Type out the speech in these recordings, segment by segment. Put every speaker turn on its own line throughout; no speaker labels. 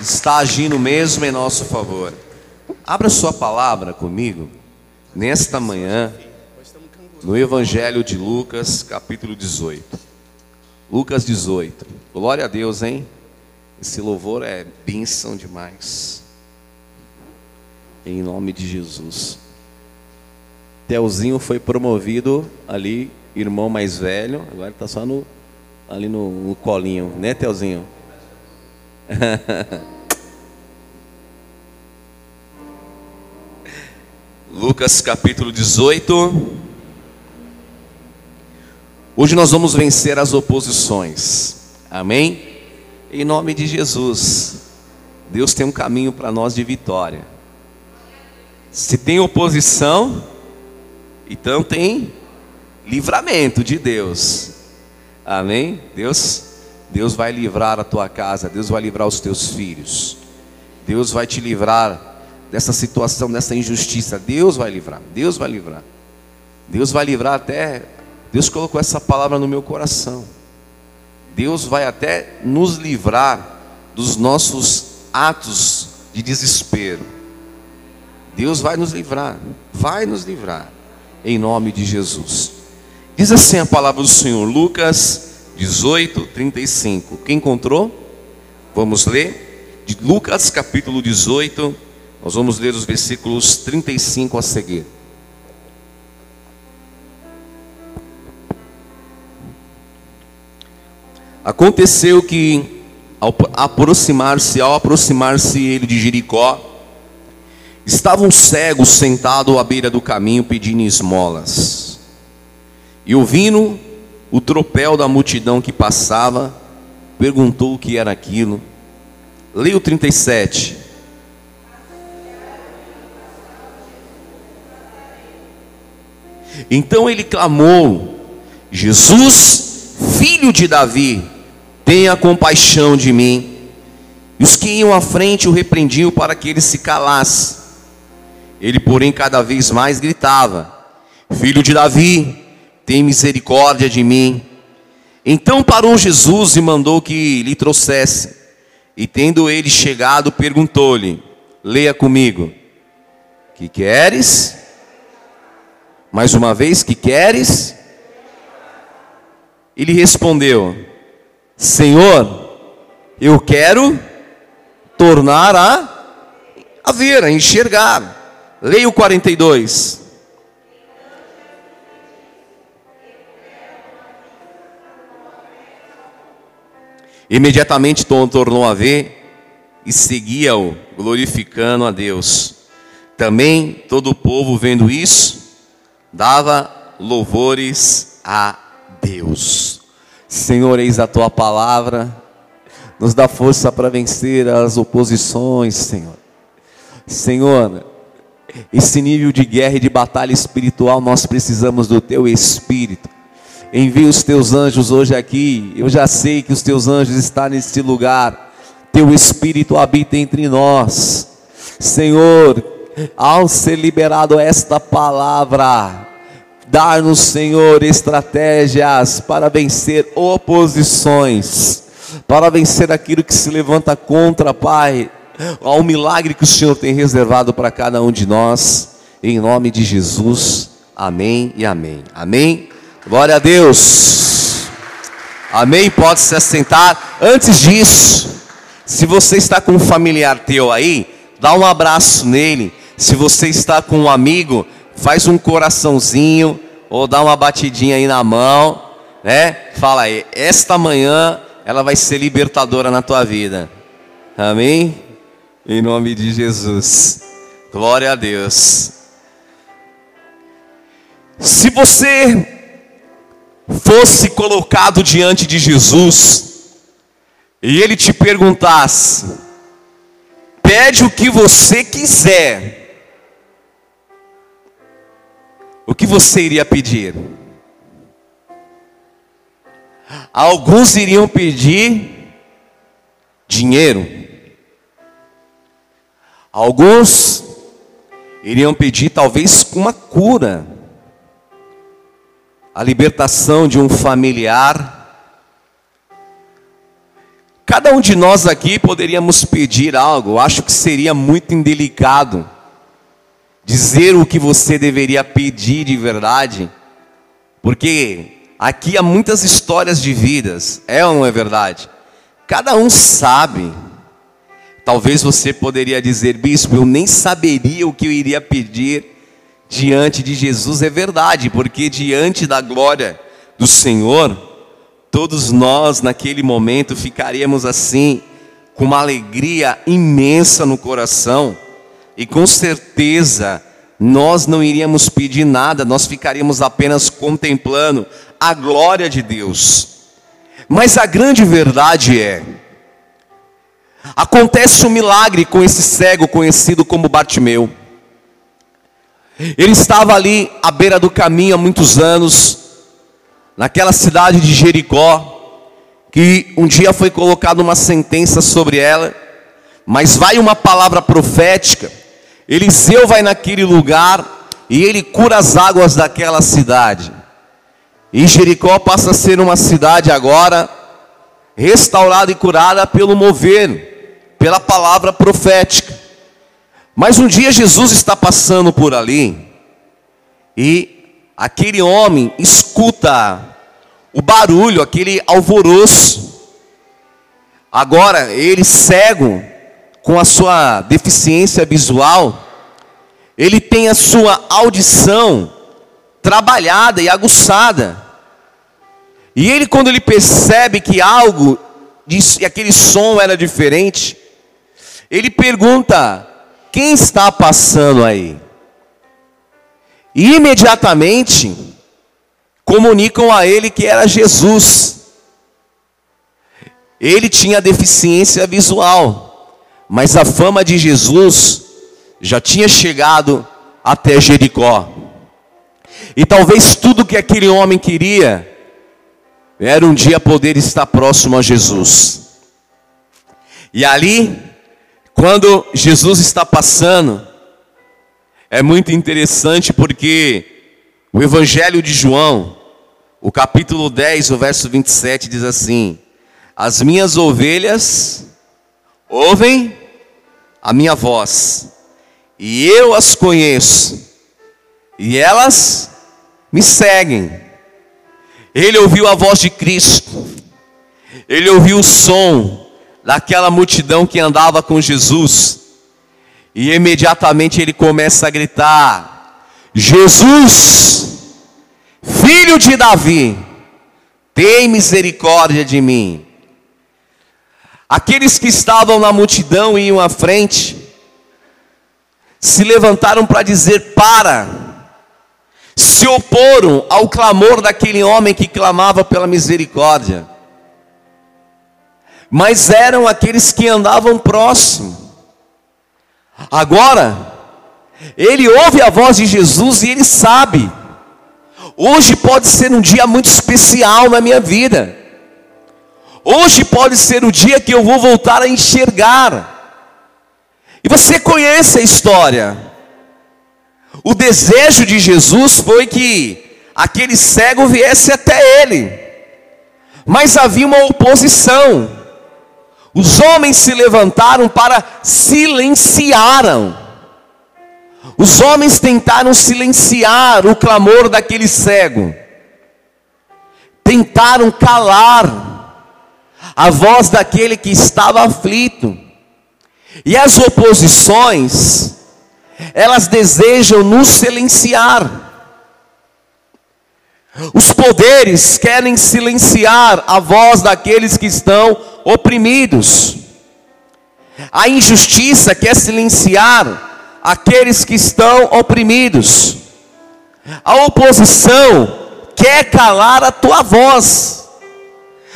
está agindo mesmo em nosso favor. Abra sua palavra comigo, nesta manhã, no Evangelho de Lucas, capítulo 18. Lucas 18. Glória a Deus, hein? Esse louvor é bênção demais. Em nome de Jesus. Telzinho foi promovido ali, irmão mais velho, agora está só no, ali no, no colinho, né, Telzinho? Lucas capítulo 18. Hoje nós vamos vencer as oposições. Amém? Em nome de Jesus. Deus tem um caminho para nós de vitória. Se tem oposição, então tem livramento de Deus. Amém? Deus Deus vai livrar a tua casa, Deus vai livrar os teus filhos. Deus vai te livrar dessa situação, dessa injustiça. Deus vai livrar. Deus vai livrar. Deus vai livrar até Deus colocou essa palavra no meu coração. Deus vai até nos livrar dos nossos atos de desespero. Deus vai nos livrar, vai nos livrar, em nome de Jesus. Diz assim a palavra do Senhor, Lucas 18, 35. Quem encontrou? Vamos ler. De Lucas capítulo 18, nós vamos ler os versículos 35 a seguir. Aconteceu que ao aproximar-se, ao aproximar-se ele de Jericó, estava um cego sentado à beira do caminho pedindo esmolas. E ouvindo o tropel da multidão que passava, perguntou o que era aquilo. Leia o 37. Então ele clamou: Jesus, filho de Davi, tenha compaixão de mim. E os que iam à frente o repreendiam para que ele se calasse. Ele, porém, cada vez mais gritava: Filho de Davi, tem misericórdia de mim. Então parou Jesus e mandou que lhe trouxesse. E tendo ele chegado, perguntou-lhe: Leia comigo. Que queres? Mais uma vez, que queres? Ele respondeu: Senhor, eu quero tornar a, a ver, a enxergar. Leia o 42. Imediatamente tornou a ver e seguia-o, glorificando a Deus. Também todo o povo, vendo isso, dava louvores a Deus. Senhor, eis a tua palavra, nos dá força para vencer as oposições, Senhor. Senhor, esse nível de guerra e de batalha espiritual, nós precisamos do teu espírito. Envia os teus anjos hoje aqui. Eu já sei que os teus anjos estão nesse lugar. Teu Espírito habita entre nós. Senhor, ao ser liberado esta palavra, dar-nos, Senhor, estratégias para vencer oposições, para vencer aquilo que se levanta contra, Pai, ao milagre que o Senhor tem reservado para cada um de nós, em nome de Jesus. Amém e amém. Amém. Glória a Deus. Amém? Pode se assentar. Antes disso, se você está com um familiar teu aí, dá um abraço nele. Se você está com um amigo, faz um coraçãozinho ou dá uma batidinha aí na mão, né? Fala aí, esta manhã ela vai ser libertadora na tua vida. Amém? Em nome de Jesus. Glória a Deus. Se você fosse colocado diante de Jesus e ele te perguntasse: pede o que você quiser, o que você iria pedir? Alguns iriam pedir dinheiro, alguns iriam pedir talvez uma cura a libertação de um familiar. Cada um de nós aqui poderíamos pedir algo, acho que seria muito indelicado dizer o que você deveria pedir de verdade, porque aqui há muitas histórias de vidas, é ou não é verdade? Cada um sabe. Talvez você poderia dizer, bispo, eu nem saberia o que eu iria pedir diante de Jesus, é verdade, porque diante da glória do Senhor, todos nós naquele momento ficaríamos assim, com uma alegria imensa no coração, e com certeza nós não iríamos pedir nada, nós ficaríamos apenas contemplando a glória de Deus. Mas a grande verdade é, acontece um milagre com esse cego conhecido como Bartimeu. Ele estava ali à beira do caminho há muitos anos, naquela cidade de Jericó, que um dia foi colocada uma sentença sobre ela, mas vai uma palavra profética. Eliseu vai naquele lugar e ele cura as águas daquela cidade. E Jericó passa a ser uma cidade agora restaurada e curada pelo mover, pela palavra profética. Mas um dia Jesus está passando por ali e aquele homem escuta o barulho, aquele alvoroço. Agora, ele cego, com a sua deficiência visual, ele tem a sua audição trabalhada e aguçada. E ele, quando ele percebe que algo, e aquele som era diferente, ele pergunta: quem está passando aí? E imediatamente comunicam a ele que era Jesus. Ele tinha deficiência visual, mas a fama de Jesus já tinha chegado até Jericó. E talvez tudo que aquele homem queria era um dia poder estar próximo a Jesus. E ali, quando Jesus está passando, é muito interessante porque o Evangelho de João, o capítulo 10, o verso 27 diz assim: As minhas ovelhas ouvem a minha voz, e eu as conheço, e elas me seguem. Ele ouviu a voz de Cristo, ele ouviu o som daquela multidão que andava com Jesus, e imediatamente ele começa a gritar: Jesus, filho de Davi, tem misericórdia de mim. Aqueles que estavam na multidão e iam à frente, se levantaram para dizer: Para, se oporam ao clamor daquele homem que clamava pela misericórdia, mas eram aqueles que andavam próximo. Agora, ele ouve a voz de Jesus e ele sabe. Hoje pode ser um dia muito especial na minha vida. Hoje pode ser o dia que eu vou voltar a enxergar. E você conhece a história. O desejo de Jesus foi que aquele cego viesse até ele. Mas havia uma oposição. Os homens se levantaram para silenciaram. Os homens tentaram silenciar o clamor daquele cego. Tentaram calar a voz daquele que estava aflito. E as oposições, elas desejam nos silenciar. Os poderes querem silenciar a voz daqueles que estão oprimidos. A injustiça quer silenciar aqueles que estão oprimidos. A oposição quer calar a tua voz.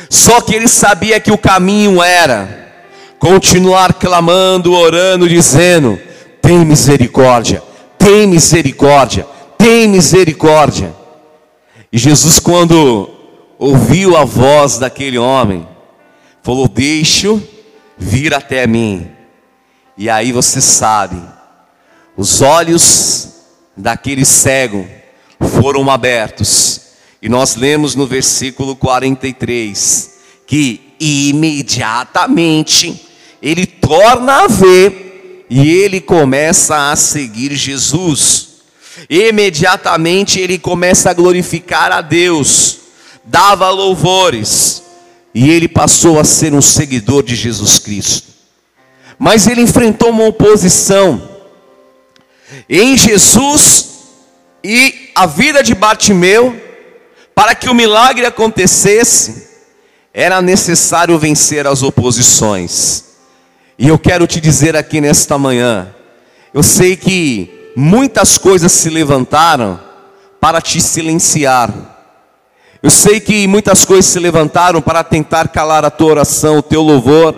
Só que ele sabia que o caminho era continuar clamando, orando, dizendo: tem misericórdia, tem misericórdia, tem misericórdia. E Jesus, quando ouviu a voz daquele homem, falou: Deixo vir até mim. E aí você sabe, os olhos daquele cego foram abertos. E nós lemos no versículo 43 que imediatamente ele torna a ver e ele começa a seguir Jesus. Imediatamente ele começa a glorificar a Deus, dava louvores, e ele passou a ser um seguidor de Jesus Cristo. Mas ele enfrentou uma oposição em Jesus e a vida de Bartimeu, para que o milagre acontecesse, era necessário vencer as oposições. E eu quero te dizer aqui nesta manhã, eu sei que muitas coisas se levantaram para te silenciar. Eu sei que muitas coisas se levantaram para tentar calar a tua oração, o teu louvor,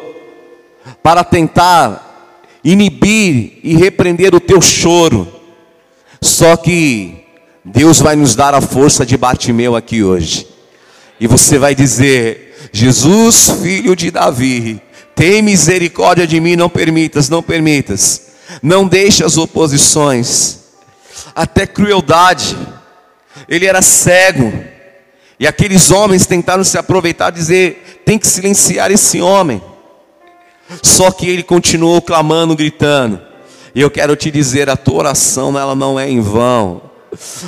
para tentar inibir e repreender o teu choro. Só que Deus vai nos dar a força de Bartimeu aqui hoje. E você vai dizer: Jesus, filho de Davi, tem misericórdia de mim, não permitas, não permitas. Não deixe as oposições, até crueldade. Ele era cego. E aqueles homens tentaram se aproveitar dizer: tem que silenciar esse homem. Só que ele continuou clamando, gritando. E eu quero te dizer: a tua oração ela não é em vão.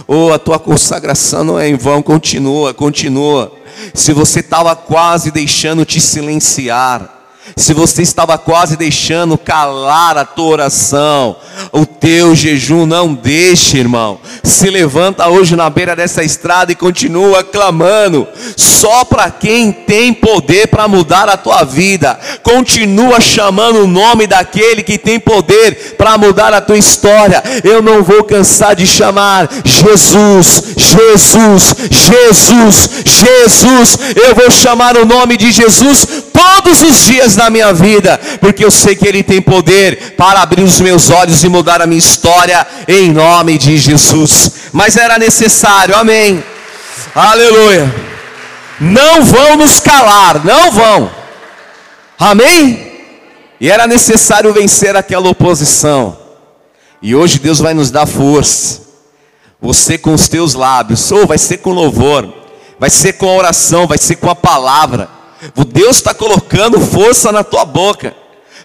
Ou oh, a tua consagração não é em vão. Continua, continua. Se você estava quase deixando te silenciar, se você estava quase deixando calar a tua oração, o teu jejum, não deixe, irmão. Se levanta hoje na beira dessa estrada e continua clamando. Só para quem tem poder para mudar a tua vida. Continua chamando o nome daquele que tem poder para mudar a tua história. Eu não vou cansar de chamar Jesus, Jesus, Jesus, Jesus. Eu vou chamar o nome de Jesus todos os dias na minha vida, porque eu sei que Ele tem poder para abrir os meus olhos e mudar a minha história em nome de Jesus. Mas era necessário, amém. Aleluia. Não vão nos calar, não vão. Amém? E era necessário vencer aquela oposição. E hoje Deus vai nos dar força. Você com os teus lábios, ou vai ser com louvor, vai ser com a oração, vai ser com a palavra. O Deus está colocando força na tua boca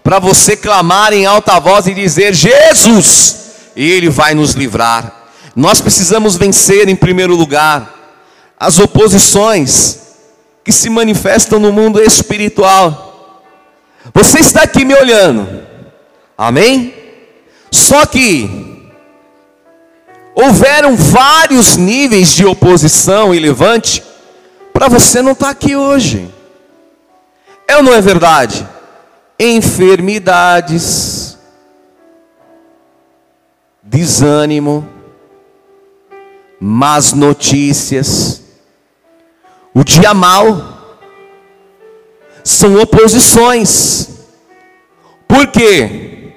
para você clamar em alta voz e dizer: Jesus, Ele vai nos livrar. Nós precisamos vencer, em primeiro lugar, as oposições que se manifestam no mundo espiritual. Você está aqui me olhando, amém? Só que houveram vários níveis de oposição e levante para você não estar tá aqui hoje. É ou não é verdade? Enfermidades, desânimo, más notícias, o dia mal, são oposições. Por quê?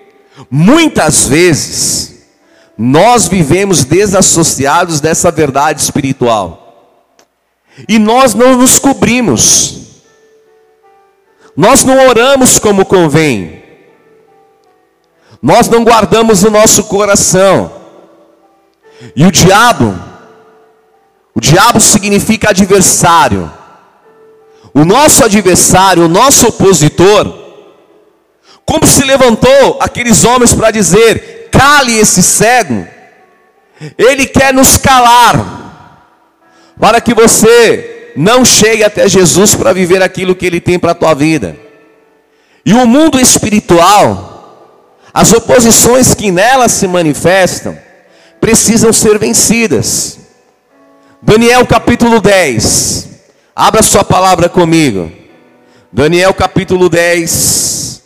Muitas vezes nós vivemos desassociados dessa verdade espiritual. E nós não nos cobrimos. Nós não oramos como convém. Nós não guardamos o nosso coração. E o diabo, o diabo significa adversário. O nosso adversário, o nosso opositor, como se levantou aqueles homens para dizer: cale esse cego, ele quer nos calar, para que você não chegue até Jesus para viver aquilo que Ele tem para a tua vida. E o mundo espiritual, as oposições que nela se manifestam, precisam ser vencidas. Daniel capítulo 10, abra sua palavra comigo. Daniel capítulo 10,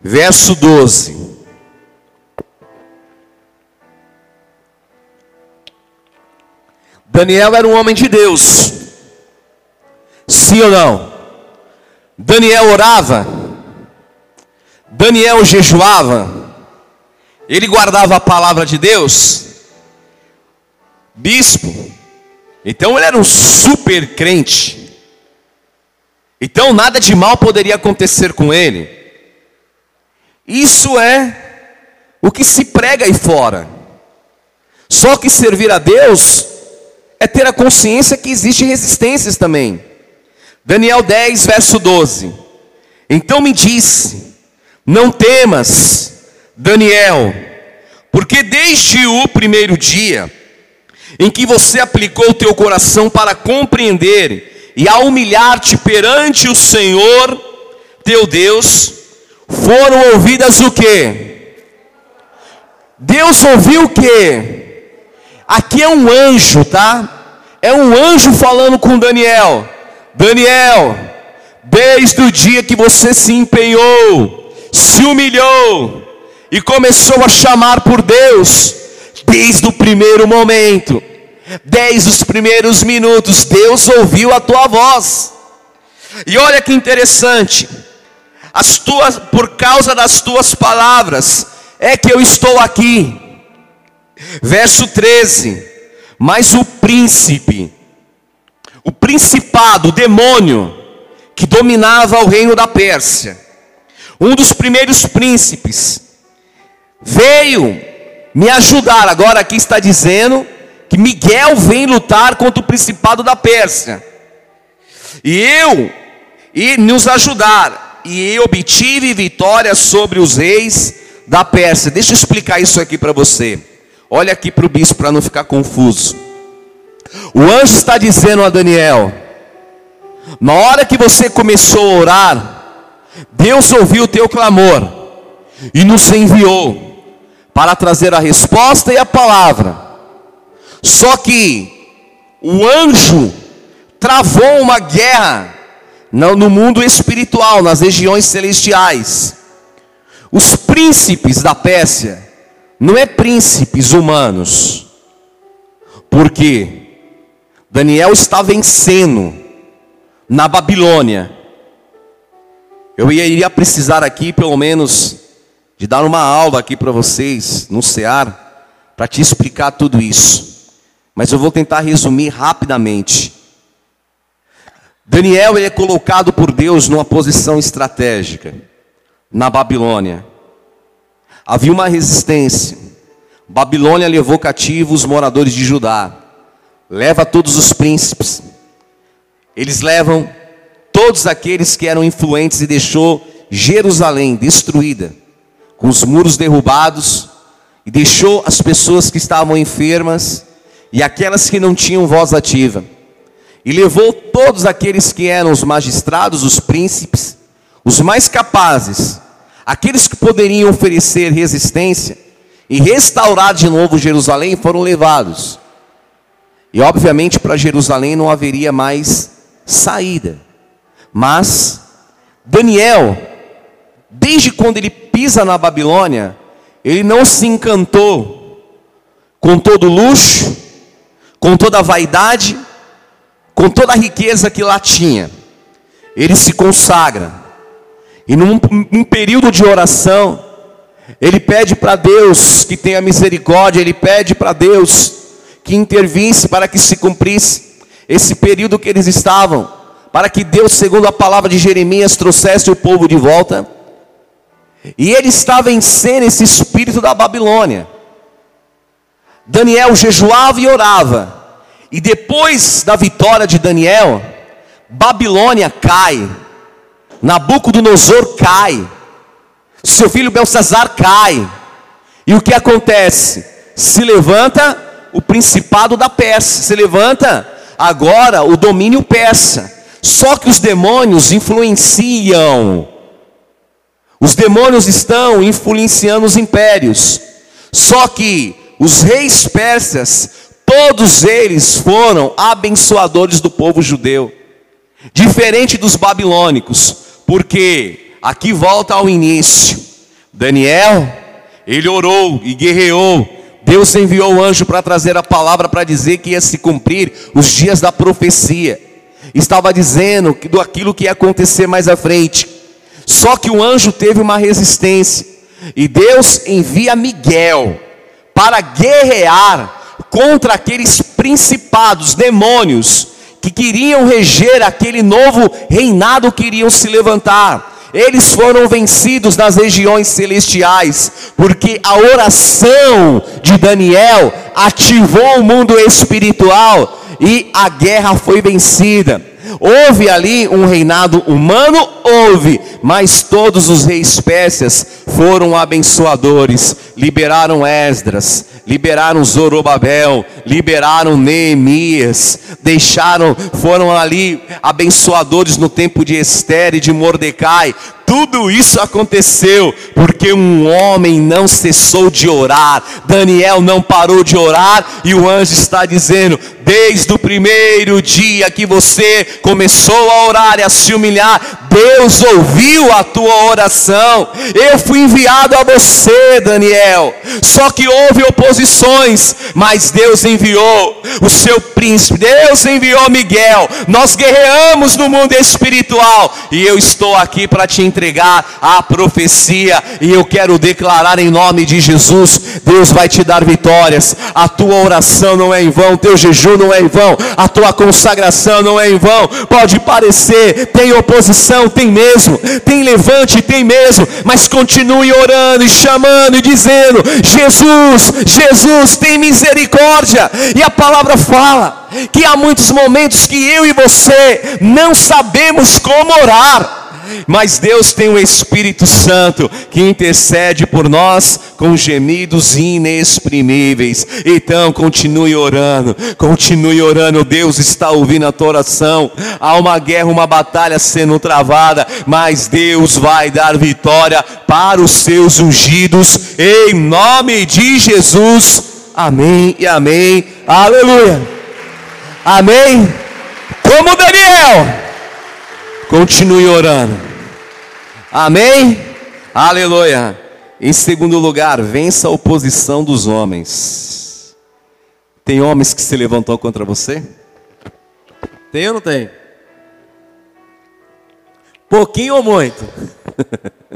verso 12. Daniel era um homem de Deus, Sim ou não? Daniel orava, Daniel jejuava, ele guardava a palavra de Deus, bispo, então ele era um super crente, então nada de mal poderia acontecer com ele. Isso é o que se prega aí fora. Só que servir a Deus é ter a consciência que existem resistências também. Daniel 10, verso 12. Então me disse: Não temas, Daniel, porque desde o primeiro dia em que você aplicou o teu coração para compreender e a humilhar-te perante o Senhor teu Deus, foram ouvidas o que? Deus ouviu o que? Aqui é um anjo, tá? É um anjo falando com Daniel. Daniel, desde o dia que você se empenhou, se humilhou e começou a chamar por Deus, desde o primeiro momento, desde os primeiros minutos, Deus ouviu a tua voz. E olha que interessante, as tuas, por causa das tuas palavras, é que eu estou aqui. Verso 13: Mas o príncipe, o principado, o demônio, que dominava o reino da Pérsia, um dos primeiros príncipes, veio me ajudar. Agora aqui está dizendo que Miguel vem lutar contra o principado da Pérsia. E eu e nos ajudar. E eu obtive vitória sobre os reis da Pérsia. Deixa eu explicar isso aqui para você. Olha aqui para o bispo para não ficar confuso. O anjo está dizendo a Daniel: na hora que você começou a orar, Deus ouviu o teu clamor e nos enviou para trazer a resposta e a palavra. Só que o anjo travou uma guerra no mundo espiritual, nas regiões celestiais. Os príncipes da Pérsia não é príncipes humanos. Porque Daniel está vencendo na Babilônia. Eu iria precisar aqui pelo menos de dar uma aula aqui para vocês no CEAR, para te explicar tudo isso. Mas eu vou tentar resumir rapidamente. Daniel ele é colocado por Deus numa posição estratégica na Babilônia. Havia uma resistência. Babilônia levou cativos os moradores de Judá. Leva todos os príncipes. Eles levam todos aqueles que eram influentes e deixou Jerusalém destruída com os muros derrubados, e deixou as pessoas que estavam enfermas e aquelas que não tinham voz ativa. E levou todos aqueles que eram os magistrados, os príncipes, os mais capazes, aqueles que poderiam oferecer resistência e restaurar de novo Jerusalém, foram levados. E obviamente para Jerusalém não haveria mais saída. Mas Daniel, desde quando ele pisa na Babilônia, ele não se encantou com todo luxo, com toda a vaidade, com toda a riqueza que lá tinha. Ele se consagra. E num, num período de oração, ele pede para Deus que tenha misericórdia, ele pede para Deus que intervisse para que se cumprisse esse período que eles estavam, para que Deus, segundo a palavra de Jeremias, trouxesse o povo de volta. E ele está vencendo esse espírito da Babilônia. Daniel jejuava e orava. E depois da vitória de Daniel, Babilônia cai. Nabucodonosor cai. Seu filho Belsazar cai. E o que acontece? Se levanta o principado da Pérsia. Se levanta agora o domínio persa. Só que os demônios influenciam os demônios estão influenciando os impérios. Só que os reis persas, todos eles foram abençoadores do povo judeu. Diferente dos babilônicos, porque aqui volta ao início. Daniel, ele orou e guerreou. Deus enviou o anjo para trazer a palavra para dizer que ia se cumprir os dias da profecia. Estava dizendo do aquilo que ia acontecer mais à frente. Só que o anjo teve uma resistência. E Deus envia Miguel para guerrear contra aqueles principados, demônios, que queriam reger aquele novo reinado que iriam se levantar. Eles foram vencidos nas regiões celestiais, porque a oração de Daniel ativou o mundo espiritual e a guerra foi vencida. Houve ali um reinado humano? Houve, mas todos os reis pérsias foram abençoadores, liberaram Esdras, liberaram Zorobabel, liberaram Neemias, deixaram, foram ali abençoadores no tempo de Esther e de Mordecai, tudo isso aconteceu porque um homem não cessou de orar. Daniel não parou de orar e o anjo está dizendo: desde o primeiro dia que você começou a orar e a se humilhar, Deus ouviu a tua oração. Eu fui enviado a você, Daniel. Só que houve oposições, mas Deus enviou o seu príncipe. Deus enviou Miguel. Nós guerreamos no mundo espiritual e eu estou aqui para te entregar entregar a profecia, e eu quero declarar em nome de Jesus: Deus vai te dar vitórias, a tua oração não é em vão, teu jejum não é em vão, a tua consagração não é em vão. Pode parecer, tem oposição, tem mesmo, tem levante, tem mesmo, mas continue orando e chamando e dizendo: Jesus, Jesus, tem misericórdia, e a palavra fala que há muitos momentos que eu e você não sabemos como orar mas Deus tem o Espírito Santo que intercede por nós com gemidos inexprimíveis. Então continue orando, continue orando. Deus está ouvindo a tua oração. Há uma guerra, uma batalha sendo travada, mas Deus vai dar vitória para os seus ungidos em nome de Jesus. Amém e amém. Aleluia. Amém. Como Daniel. Continue orando. Amém? Aleluia. Em segundo lugar, vença a oposição dos homens. Tem homens que se levantou contra você? Tem ou não tem? Pouquinho ou muito?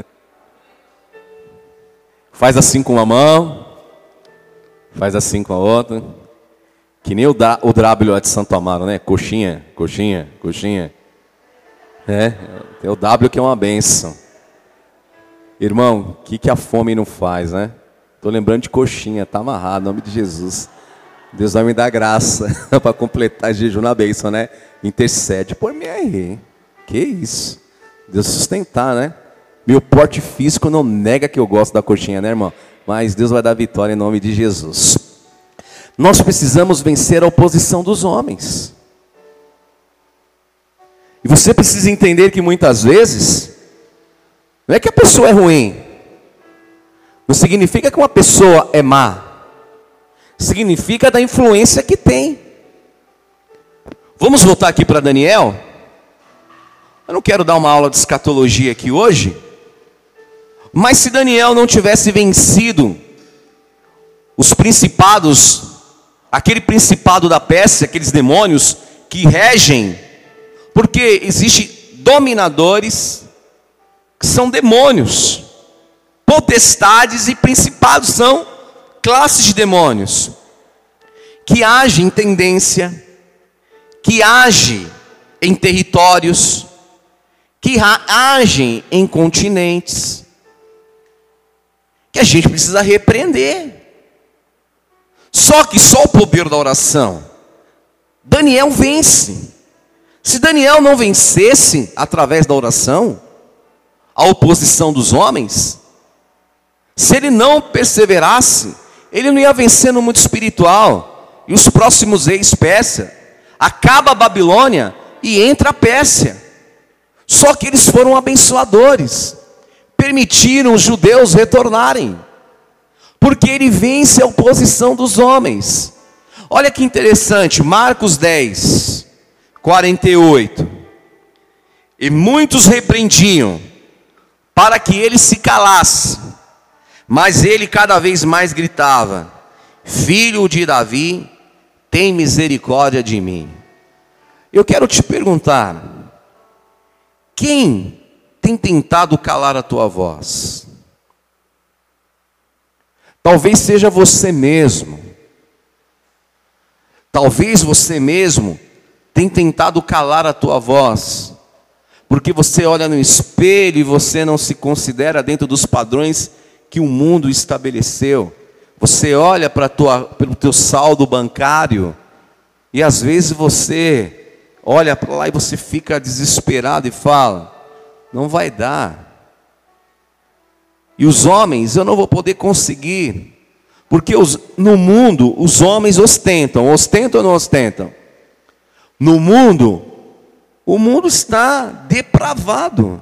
faz assim com uma mão, faz assim com a outra. Que nem o, da, de Santo Amaro, né? Coxinha, coxinha, coxinha. É, tem o W que é uma benção. Irmão, o que, que a fome não faz, né? Estou lembrando de coxinha, tá amarrado, em nome de Jesus. Deus vai me dar graça para completar jejum na bênção, né? Intercede por mim aí. Que isso? Deus sustentar, né? Meu porte físico não nega que eu gosto da coxinha, né, irmão? Mas Deus vai dar vitória em nome de Jesus. Nós precisamos vencer a oposição dos homens. E você precisa entender que muitas vezes, não é que a pessoa é ruim, não significa que uma pessoa é má, significa da influência que tem. Vamos voltar aqui para Daniel? Eu não quero dar uma aula de escatologia aqui hoje, mas se Daniel não tivesse vencido os principados, aquele principado da Pérsia, aqueles demônios que regem porque existem dominadores que são demônios, potestades e principados são classes de demônios que agem em tendência, que agem em territórios, que agem em continentes, que a gente precisa repreender. Só que só o poder da oração, Daniel vence. Se Daniel não vencesse através da oração a oposição dos homens, se ele não perseverasse, ele não ia vencer no mundo espiritual. E os próximos reis Pérsia, acaba a Babilônia e entra a Pérsia. Só que eles foram abençoadores, permitiram os judeus retornarem, porque ele vence a oposição dos homens. Olha que interessante, Marcos 10, 48. E muitos repreendiam para que ele se calasse, mas ele cada vez mais gritava: Filho de Davi, tem misericórdia de mim. Eu quero te perguntar: quem tem tentado calar a tua voz? Talvez seja você mesmo. Talvez você mesmo tem tentado calar a tua voz, porque você olha no espelho e você não se considera dentro dos padrões que o mundo estabeleceu. Você olha para o teu saldo bancário e às vezes você olha para lá e você fica desesperado e fala: não vai dar. E os homens, eu não vou poder conseguir. Porque os, no mundo os homens ostentam, ostentam ou não ostentam? No mundo, o mundo está depravado.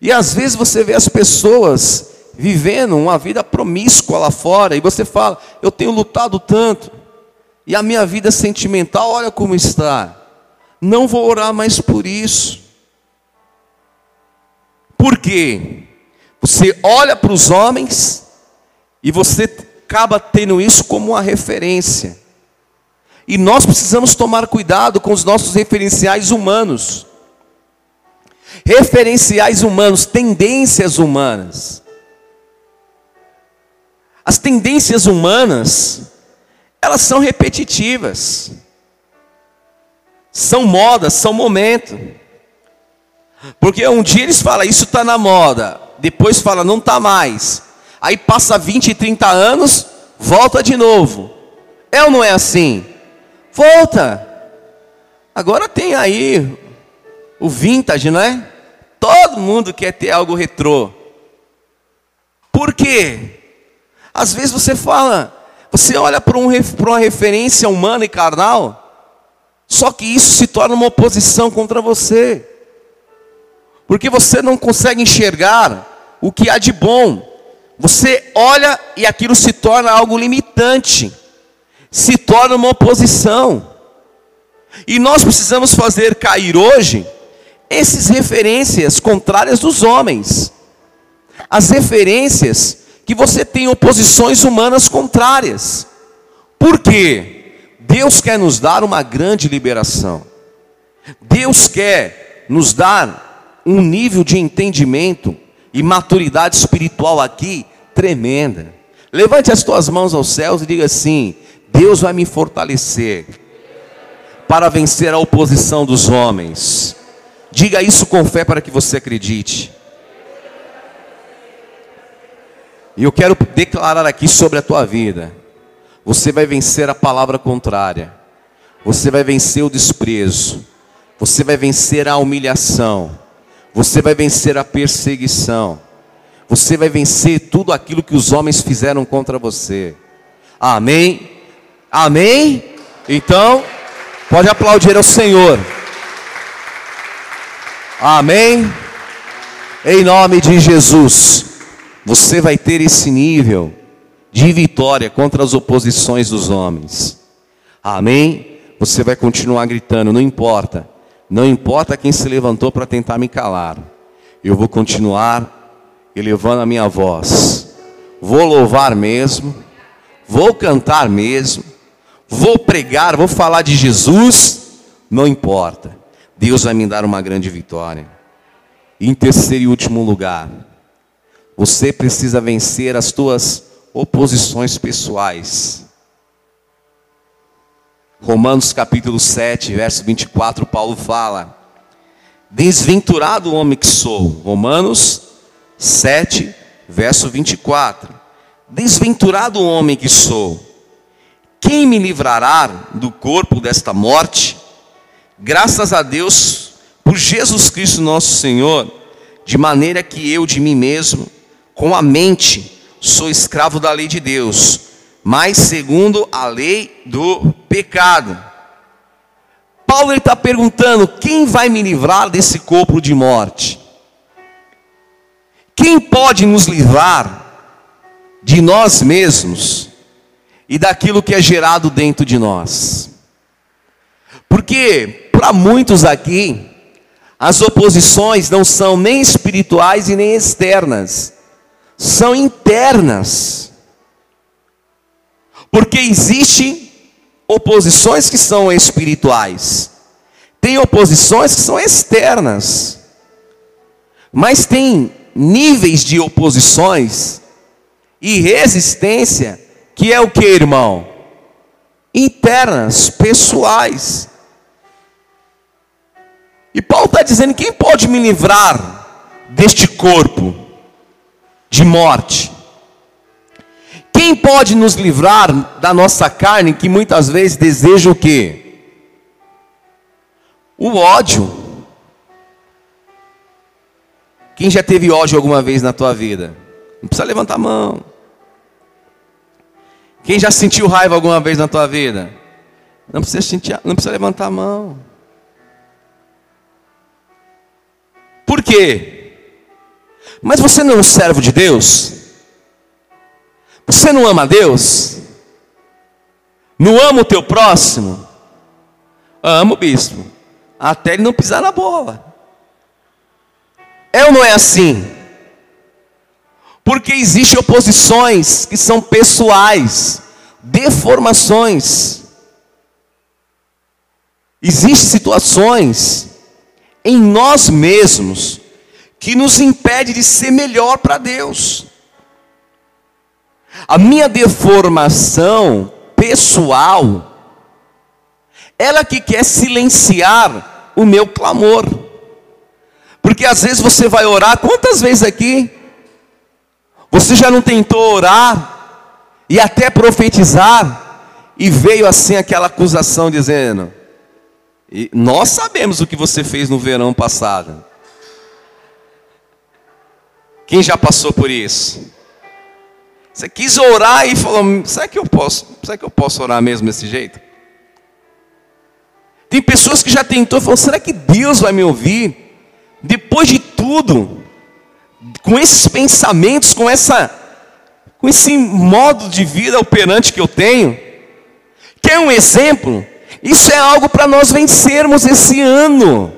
E às vezes você vê as pessoas vivendo uma vida promíscua lá fora, e você fala: Eu tenho lutado tanto, e a minha vida sentimental, olha como está. Não vou orar mais por isso. Por quê? Você olha para os homens e você acaba tendo isso como uma referência. E nós precisamos tomar cuidado com os nossos referenciais humanos. Referenciais humanos, tendências humanas. As tendências humanas, elas são repetitivas. São modas, são momento. Porque um dia eles falam, isso está na moda. Depois fala, não está mais. Aí passa 20, 30 anos, volta de novo. É ou não é assim? Volta. Agora tem aí o vintage, não é? Todo mundo quer ter algo retrô. Por quê? Às vezes você fala, você olha para um, uma referência humana e carnal, só que isso se torna uma oposição contra você. Porque você não consegue enxergar o que há de bom. Você olha e aquilo se torna algo limitante, se torna uma oposição. E nós precisamos fazer cair hoje essas referências contrárias dos homens. As referências que você tem oposições humanas contrárias. Por quê? Deus quer nos dar uma grande liberação. Deus quer nos dar um nível de entendimento e maturidade espiritual aqui tremenda. Levante as tuas mãos aos céus e diga assim: Deus vai me fortalecer para vencer a oposição dos homens. Diga isso com fé para que você acredite. E eu quero declarar aqui sobre a tua vida. Você vai vencer a palavra contrária. Você vai vencer o desprezo. Você vai vencer a humilhação. Você vai vencer a perseguição. Você vai vencer tudo aquilo que os homens fizeram contra você. Amém? Amém? Então, pode aplaudir ao Senhor. Amém? Em nome de Jesus você vai ter esse nível de vitória contra as oposições dos homens. Amém? Você vai continuar gritando, não importa. Não importa quem se levantou para tentar me calar. Eu vou continuar elevando a minha voz. Vou louvar mesmo. Vou cantar mesmo. Vou pregar, vou falar de Jesus. Não importa. Deus vai me dar uma grande vitória. em terceiro e último lugar, você precisa vencer as tuas oposições pessoais. Romanos capítulo 7, verso 24, Paulo fala: Desventurado homem que sou. Romanos 7, verso 24. Desventurado homem que sou. Quem me livrará do corpo desta morte? Graças a Deus por Jesus Cristo nosso Senhor, de maneira que eu de mim mesmo com a mente sou escravo da lei de Deus, mas segundo a lei do pecado. Paulo está perguntando: quem vai me livrar desse corpo de morte? Quem pode nos livrar de nós mesmos e daquilo que é gerado dentro de nós? Porque para muitos aqui, as oposições não são nem espirituais e nem externas, são internas. Porque existem oposições que são espirituais, tem oposições que são externas, mas tem níveis de oposições e resistência que é o que, irmão? Internas, pessoais. E Paulo está dizendo: quem pode me livrar deste corpo? de morte. Quem pode nos livrar da nossa carne que muitas vezes deseja o quê? O ódio. Quem já teve ódio alguma vez na tua vida? Não precisa levantar a mão. Quem já sentiu raiva alguma vez na tua vida? Não precisa, sentir, não precisa levantar a mão. Por quê? Mas você não é um servo de Deus? Você não ama Deus? Não ama o teu próximo? Amo, bispo. Até ele não pisar na bola. É ou não é assim? Porque existem oposições que são pessoais, deformações. Existem situações em nós mesmos que nos impede de ser melhor para Deus. A minha deformação pessoal, ela que quer silenciar o meu clamor. Porque às vezes você vai orar, quantas vezes aqui você já não tentou orar e até profetizar e veio assim aquela acusação dizendo: nós sabemos o que você fez no verão passado. Quem já passou por isso? Você quis orar e falou: será que eu posso? Será que eu posso orar mesmo desse jeito? Tem pessoas que já tentou falou: será que Deus vai me ouvir? Depois de tudo, com esses pensamentos, com essa com esse modo de vida operante que eu tenho. Quer um exemplo? Isso é algo para nós vencermos esse ano.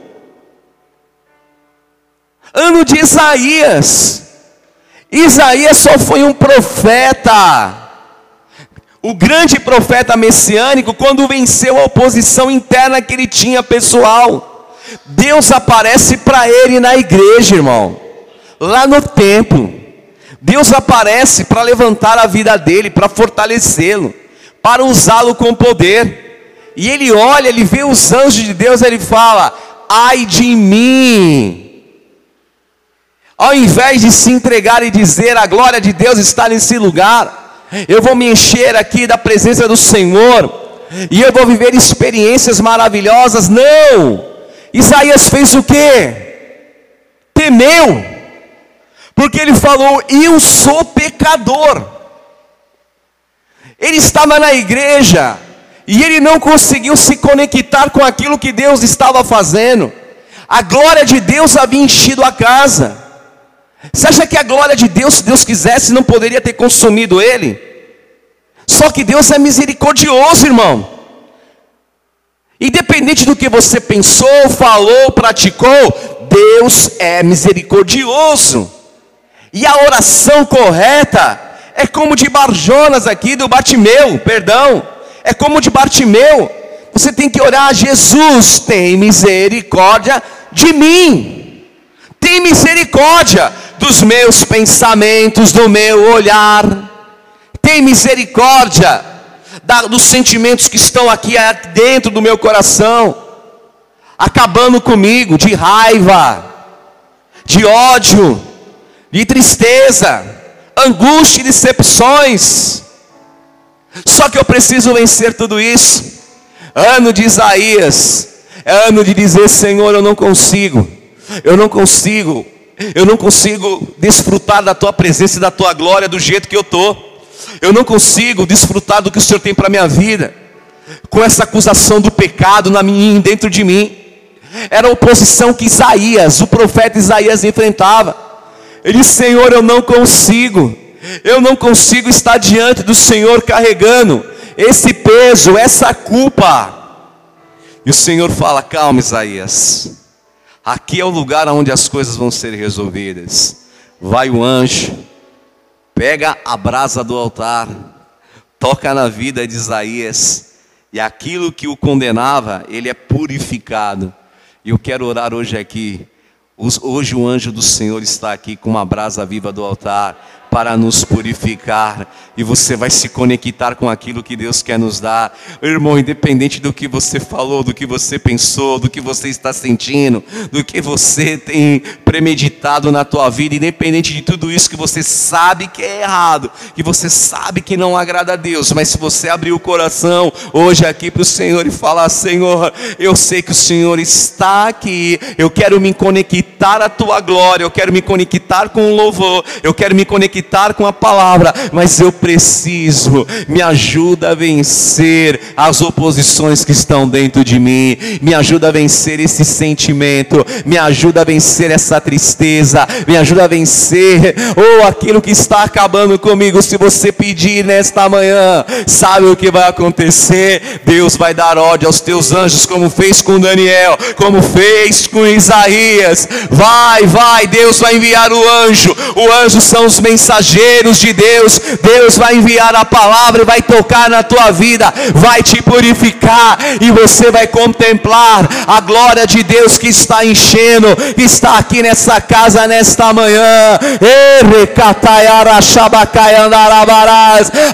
Ano de Isaías. Isaías só foi um profeta. O grande profeta messiânico, quando venceu a oposição interna que ele tinha pessoal, Deus aparece para ele na igreja, irmão lá no templo. Deus aparece para levantar a vida dele, para fortalecê-lo, para usá-lo com poder. E ele olha, ele vê os anjos de Deus, ele fala: ai de mim. Ao invés de se entregar e dizer a glória de Deus está nesse lugar, eu vou me encher aqui da presença do Senhor, e eu vou viver experiências maravilhosas. Não! Isaías fez o que? Temeu porque ele falou: Eu sou pecador. Ele estava na igreja e ele não conseguiu se conectar com aquilo que Deus estava fazendo. A glória de Deus havia enchido a casa. Você acha que a glória de Deus, se Deus quisesse, não poderia ter consumido ele? Só que Deus é misericordioso, irmão. Independente do que você pensou, falou, praticou, Deus é misericordioso. E a oração correta é como de Barjonas aqui, do Bartimeu, perdão. É como de Bartimeu. Você tem que orar, Jesus, tem misericórdia de mim. Tem misericórdia dos meus pensamentos, do meu olhar. Tem misericórdia da, dos sentimentos que estão aqui dentro do meu coração, acabando comigo, de raiva, de ódio de tristeza, angústia e decepções. Só que eu preciso vencer tudo isso. Ano de Isaías, é ano de dizer: Senhor, eu não consigo, eu não consigo, eu não consigo desfrutar da tua presença e da tua glória do jeito que eu estou. Eu não consigo desfrutar do que o Senhor tem para minha vida, com essa acusação do pecado na minha, dentro de mim. Era a oposição que Isaías, o profeta Isaías, enfrentava. Ele disse: Senhor, eu não consigo, eu não consigo estar diante do Senhor carregando esse peso, essa culpa. E o Senhor fala: calma, Isaías, aqui é o lugar onde as coisas vão ser resolvidas. Vai o anjo, pega a brasa do altar, toca na vida de Isaías, e aquilo que o condenava, ele é purificado. E eu quero orar hoje aqui Hoje o anjo do Senhor está aqui com uma brasa viva do altar para nos purificar e você vai se conectar com aquilo que Deus quer nos dar. Irmão, independente do que você falou, do que você pensou, do que você está sentindo, do que você tem premeditado na tua vida, independente de tudo isso que você sabe que é errado, que você sabe que não agrada a Deus, mas se você abrir o coração hoje aqui para o Senhor e falar: Senhor, eu sei que o Senhor está aqui, eu quero me conectar à tua glória, eu quero me conectar com o louvor, eu quero me conectar com a palavra, mas eu preciso, me ajuda a vencer as oposições que estão dentro de mim, me ajuda a vencer esse sentimento, me ajuda a vencer essa tristeza, me ajuda a vencer, ou oh, aquilo que está acabando comigo. Se você pedir nesta manhã, sabe o que vai acontecer? Deus vai dar ódio aos teus anjos, como fez com Daniel, como fez com Isaías. Vai, vai, Deus vai enviar o anjo, o anjo são os mensageiros de Deus, Deus vai enviar a palavra e vai tocar na tua vida, vai te purificar e você vai contemplar a glória de Deus que está enchendo, que está aqui nessa casa nesta manhã.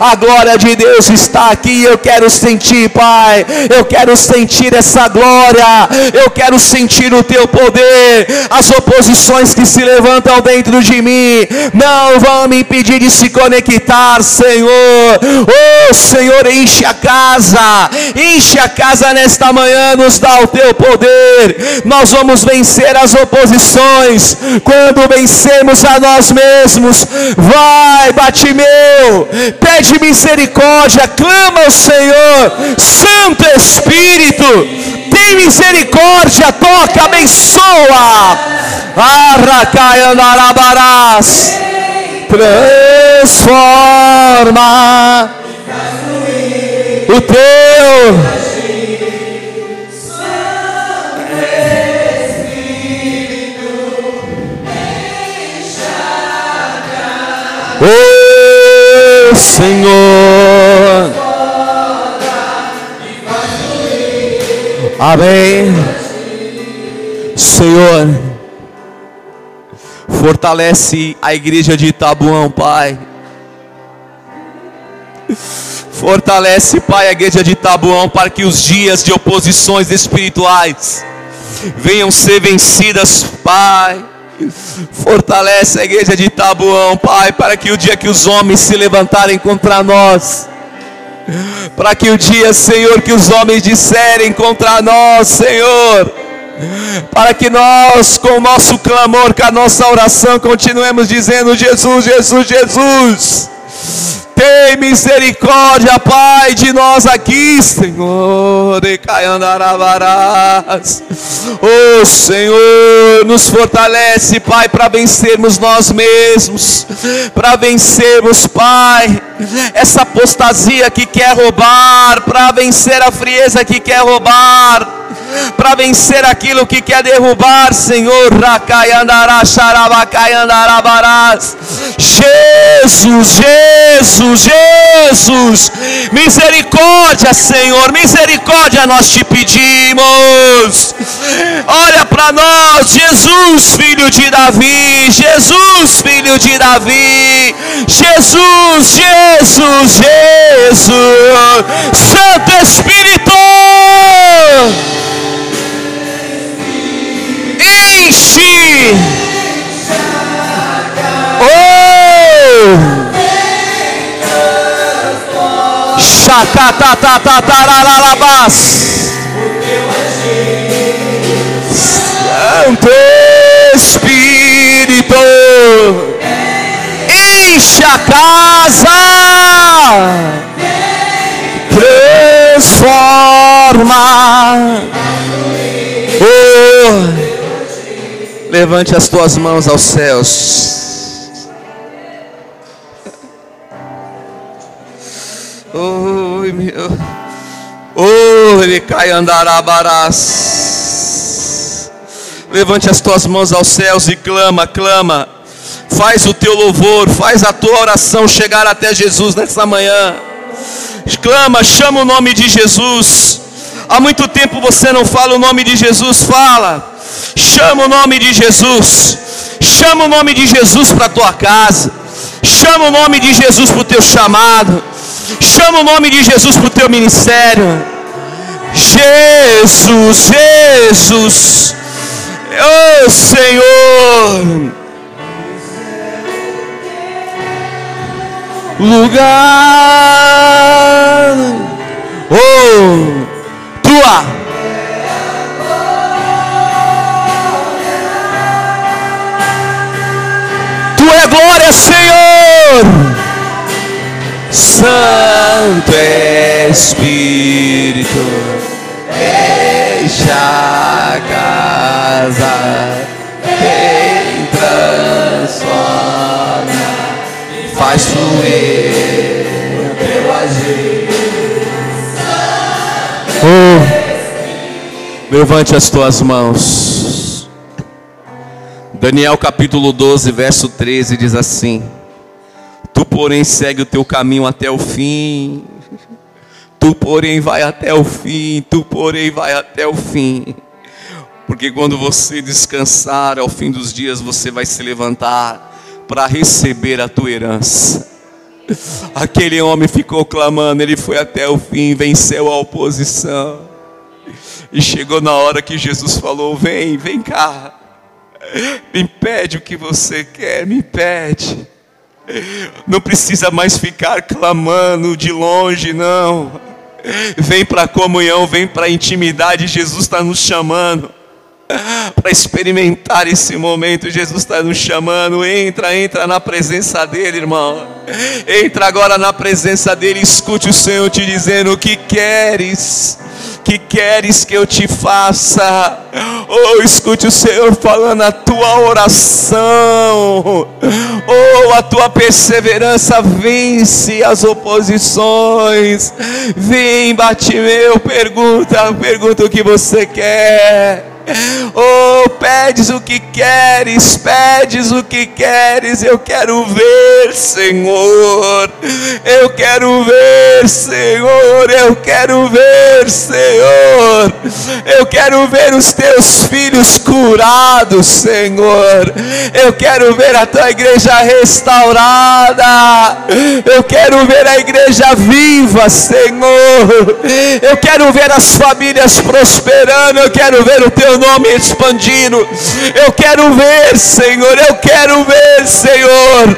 A glória de Deus está aqui. Eu quero sentir, Pai. Eu quero sentir essa glória. Eu quero sentir o teu poder. As oposições que se levantam dentro de mim não vão me impedir de se conectar, Senhor. Oh, Senhor, enche a casa, enche a casa nesta manhã, nos dá o teu poder. Nós vamos vencer as oposições quando vencermos a nós mesmos. Vai, Batimeu, pede misericórdia, clama ao Senhor, Santo Espírito, tem misericórdia, toca, abençoa. Arracaiandarabarás transforma. O teu Oh Senhor, Amém, Senhor. Fortalece a igreja de Itabuão, Pai. Fortalece, Pai, a igreja de Itabuão para que os dias de oposições espirituais venham ser vencidas, Pai. Fortalece a igreja de Itabuão, Pai, para que o dia que os homens se levantarem contra nós, para que o dia, Senhor, que os homens disserem contra nós, Senhor, para que nós, com o nosso clamor, com a nossa oração, continuemos dizendo: Jesus, Jesus, Jesus. Tem misericórdia, Pai, de nós aqui, Senhor. Oh, Senhor, nos fortalece, Pai, para vencermos nós mesmos, para vencermos, Pai, essa apostasia que quer roubar, para vencer a frieza que quer roubar para vencer aquilo que quer derrubar, Senhor. Jesus, Jesus, Jesus, misericórdia, Senhor, misericórdia nós te pedimos. Olha para nós, Jesus, filho de Davi, Jesus, filho de Davi, Jesus, Jesus, Jesus, Santo Espírito enche. Oh! Chacatatatararabás. Santo Espírito enche a casa, transforma. Oh! Levante as tuas mãos aos céus. Oi, meu. Ele cai andarabarás. Levante as tuas mãos aos céus e clama, clama. Faz o teu louvor, faz a tua oração chegar até Jesus nessa manhã. Clama, chama o nome de Jesus. Há muito tempo você não fala o nome de Jesus, fala. Chama o nome de Jesus. Chama o nome de Jesus para tua casa. Chama o nome de Jesus para o teu chamado. Chama o nome de Jesus para o teu ministério. Jesus, Jesus. Oh Senhor. Lugar. Oh, tua. Tu é glória, Senhor. Santo Espírito, deixa a casa, vem transforma, faz fluir teu agir. Oh, levante as tuas mãos. Daniel capítulo 12, verso 13 diz assim: Tu, porém, segue o teu caminho até o fim. Tu, porém, vai até o fim. Tu, porém, vai até o fim. Porque quando você descansar ao fim dos dias, você vai se levantar para receber a tua herança. Aquele homem ficou clamando, ele foi até o fim, venceu a oposição. E chegou na hora que Jesus falou: Vem, vem cá. Me pede o que você quer, me pede. Não precisa mais ficar clamando de longe, não. Vem para a comunhão, vem para a intimidade. Jesus está nos chamando para experimentar esse momento. Jesus está nos chamando. Entra, entra na presença dEle, irmão. Entra agora na presença dEle. Escute o Senhor te dizendo o que queres que queres que eu te faça? Oh, escute o Senhor falando a tua oração. Oh, a tua perseverança vence as oposições. Vem, bate meu, pergunta, pergunta o que você quer. Oh, pedes o que queres, pedes o que queres, eu quero ver, Senhor. Eu quero ver, Senhor. Eu quero ver, Senhor. Eu quero ver os teus filhos curados, Senhor. Eu quero ver a tua igreja restaurada. Eu quero ver a igreja viva, Senhor. Eu quero ver as famílias prosperando. Eu quero ver o teu nome expandindo. Eu quero ver, Senhor. Eu quero ver, Senhor.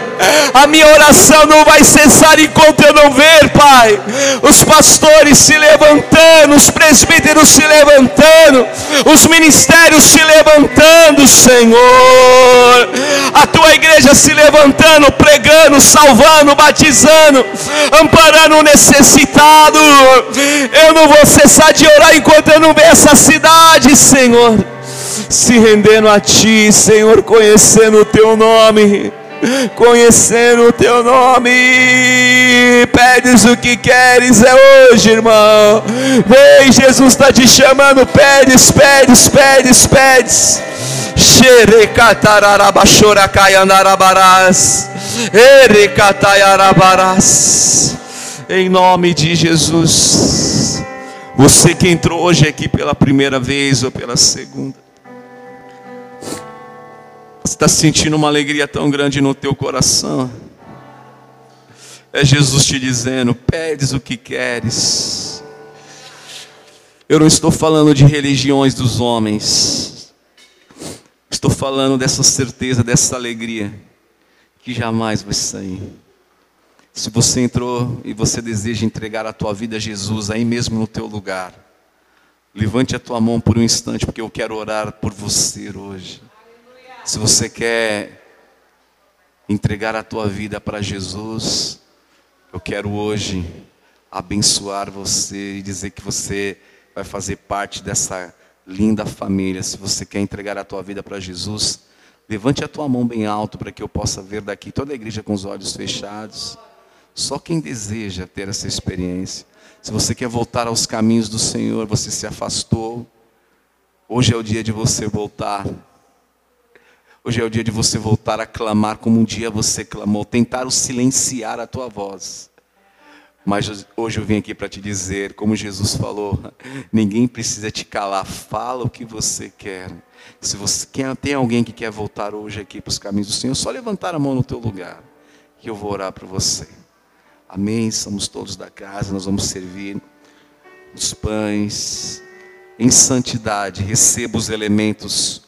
A minha oração não vai cessar enquanto eu não ver, Pai. Os pastores se levantando, os presbíteros se levantando, os ministérios se levantando, Senhor. A tua igreja se levantando, pregando, salvando, batizando, amparando o necessitado. Eu não vou cessar de orar enquanto eu não ver essa cidade, Senhor. Se rendendo a Ti, Senhor, conhecendo o Teu nome conhecendo o teu nome. Pedes o que queres, é hoje, irmão. Vem, Jesus está te chamando. Pedes, pedes, pedes, pedes. Xerecatararabachoracaiandarabarás. Erecataiarabarás. Em nome de Jesus. Você que entrou hoje aqui pela primeira vez ou pela segunda. Está sentindo uma alegria tão grande no teu coração. É Jesus te dizendo: pedes o que queres. Eu não estou falando de religiões dos homens. Estou falando dessa certeza, dessa alegria que jamais vai sair. Se você entrou e você deseja entregar a tua vida a Jesus aí mesmo no teu lugar, levante a tua mão por um instante, porque eu quero orar por você hoje. Se você quer entregar a tua vida para Jesus, eu quero hoje abençoar você e dizer que você vai fazer parte dessa linda família. Se você quer entregar a tua vida para Jesus, levante a tua mão bem alto para que eu possa ver daqui toda a igreja com os olhos fechados. Só quem deseja ter essa experiência. Se você quer voltar aos caminhos do Senhor, você se afastou. Hoje é o dia de você voltar Hoje é o dia de você voltar a clamar como um dia você clamou. Tentaram silenciar a tua voz. Mas hoje eu vim aqui para te dizer, como Jesus falou, ninguém precisa te calar, fala o que você quer. Se você quer, tem alguém que quer voltar hoje aqui para os caminhos do Senhor, só levantar a mão no teu lugar. que eu vou orar por você. Amém? Somos todos da casa, nós vamos servir os pães em santidade. Receba os elementos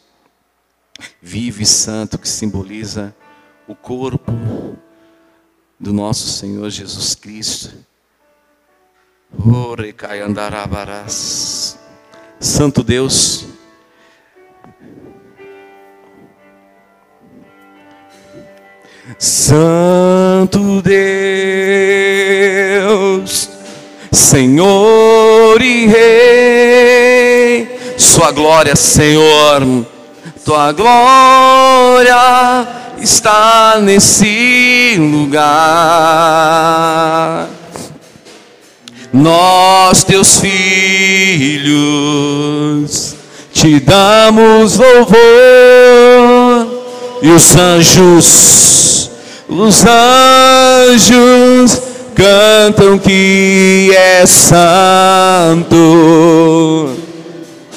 vivo e santo que simboliza o corpo do nosso Senhor Jesus Cristo. Santo Deus, Santo Deus, Senhor e Rei, Sua glória, Senhor, Tua glória está nesse lugar. Nós, teus filhos, te damos louvor. E os anjos, os anjos cantam que é santo.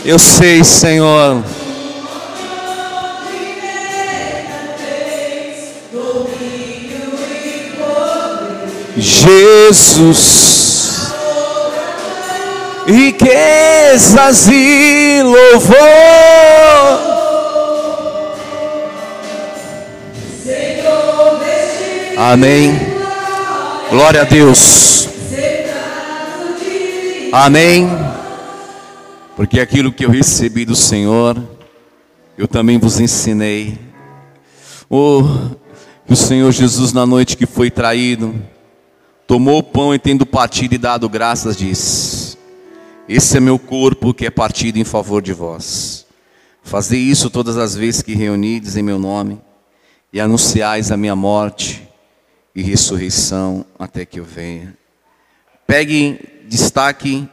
Eu sei, Senhor. Jesus, riquezas e louvor. Amém. Glória a Deus. Amém. Porque aquilo que eu recebi do Senhor, eu também vos ensinei. Oh, que o Senhor Jesus, na noite que foi traído, tomou o pão e tendo partido e dado graças, disse: Esse é meu corpo que é partido em favor de vós. Fazei isso todas as vezes que reunides em meu nome e anunciais a minha morte e ressurreição até que eu venha. Pegue, destaque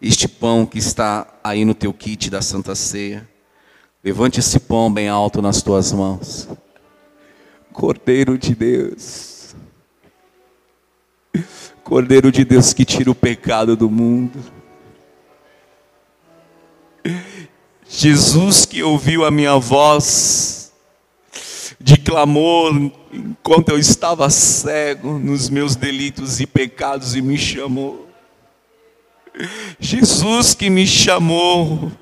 este pão que está aí no teu kit da Santa Ceia. Levante esse pão bem alto nas tuas mãos. Cordeiro de Deus Cordeiro de Deus que tira o pecado do mundo. Jesus que ouviu a minha voz de clamor enquanto eu estava cego nos meus delitos e pecados e me chamou. Jesus que me chamou.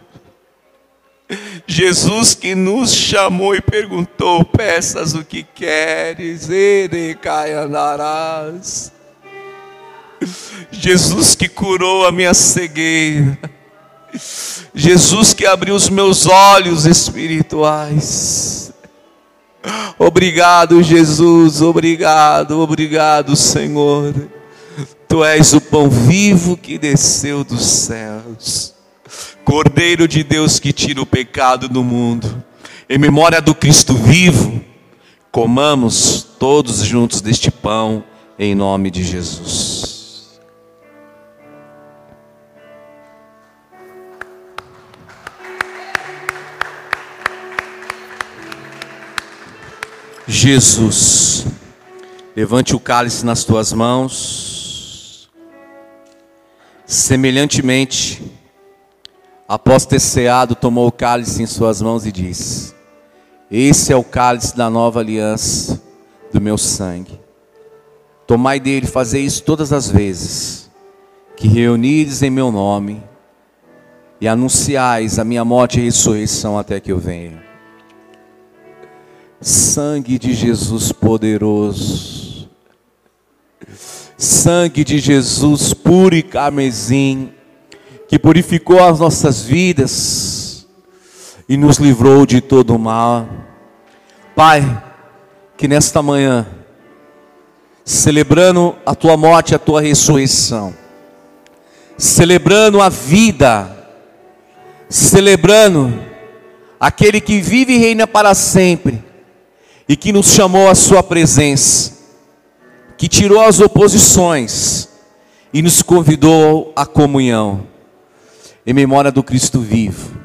Jesus que nos chamou e perguntou: peças o que queres, ele cai andarás. Jesus que curou a minha cegueira. Jesus que abriu os meus olhos espirituais. Obrigado, Jesus, obrigado, obrigado, Senhor. Tu és o pão vivo que desceu dos céus. Cordeiro de Deus que tira o pecado do mundo. Em memória do Cristo vivo, comamos todos juntos deste pão em nome de Jesus. Jesus, levante o cálice nas tuas mãos. Semelhantemente, após ter ceado, tomou o cálice em suas mãos e disse: Esse é o cálice da nova aliança do meu sangue. Tomai dele, fazei isso todas as vezes que reunires em meu nome e anunciais a minha morte e ressurreição até que eu venha. Sangue de Jesus poderoso. Sangue de Jesus puro e carmesim, que purificou as nossas vidas e nos livrou de todo o mal. Pai, que nesta manhã, celebrando a tua morte e a tua ressurreição, celebrando a vida, celebrando aquele que vive e reina para sempre, e que nos chamou à Sua presença, que tirou as oposições e nos convidou à comunhão. Em memória do Cristo vivo,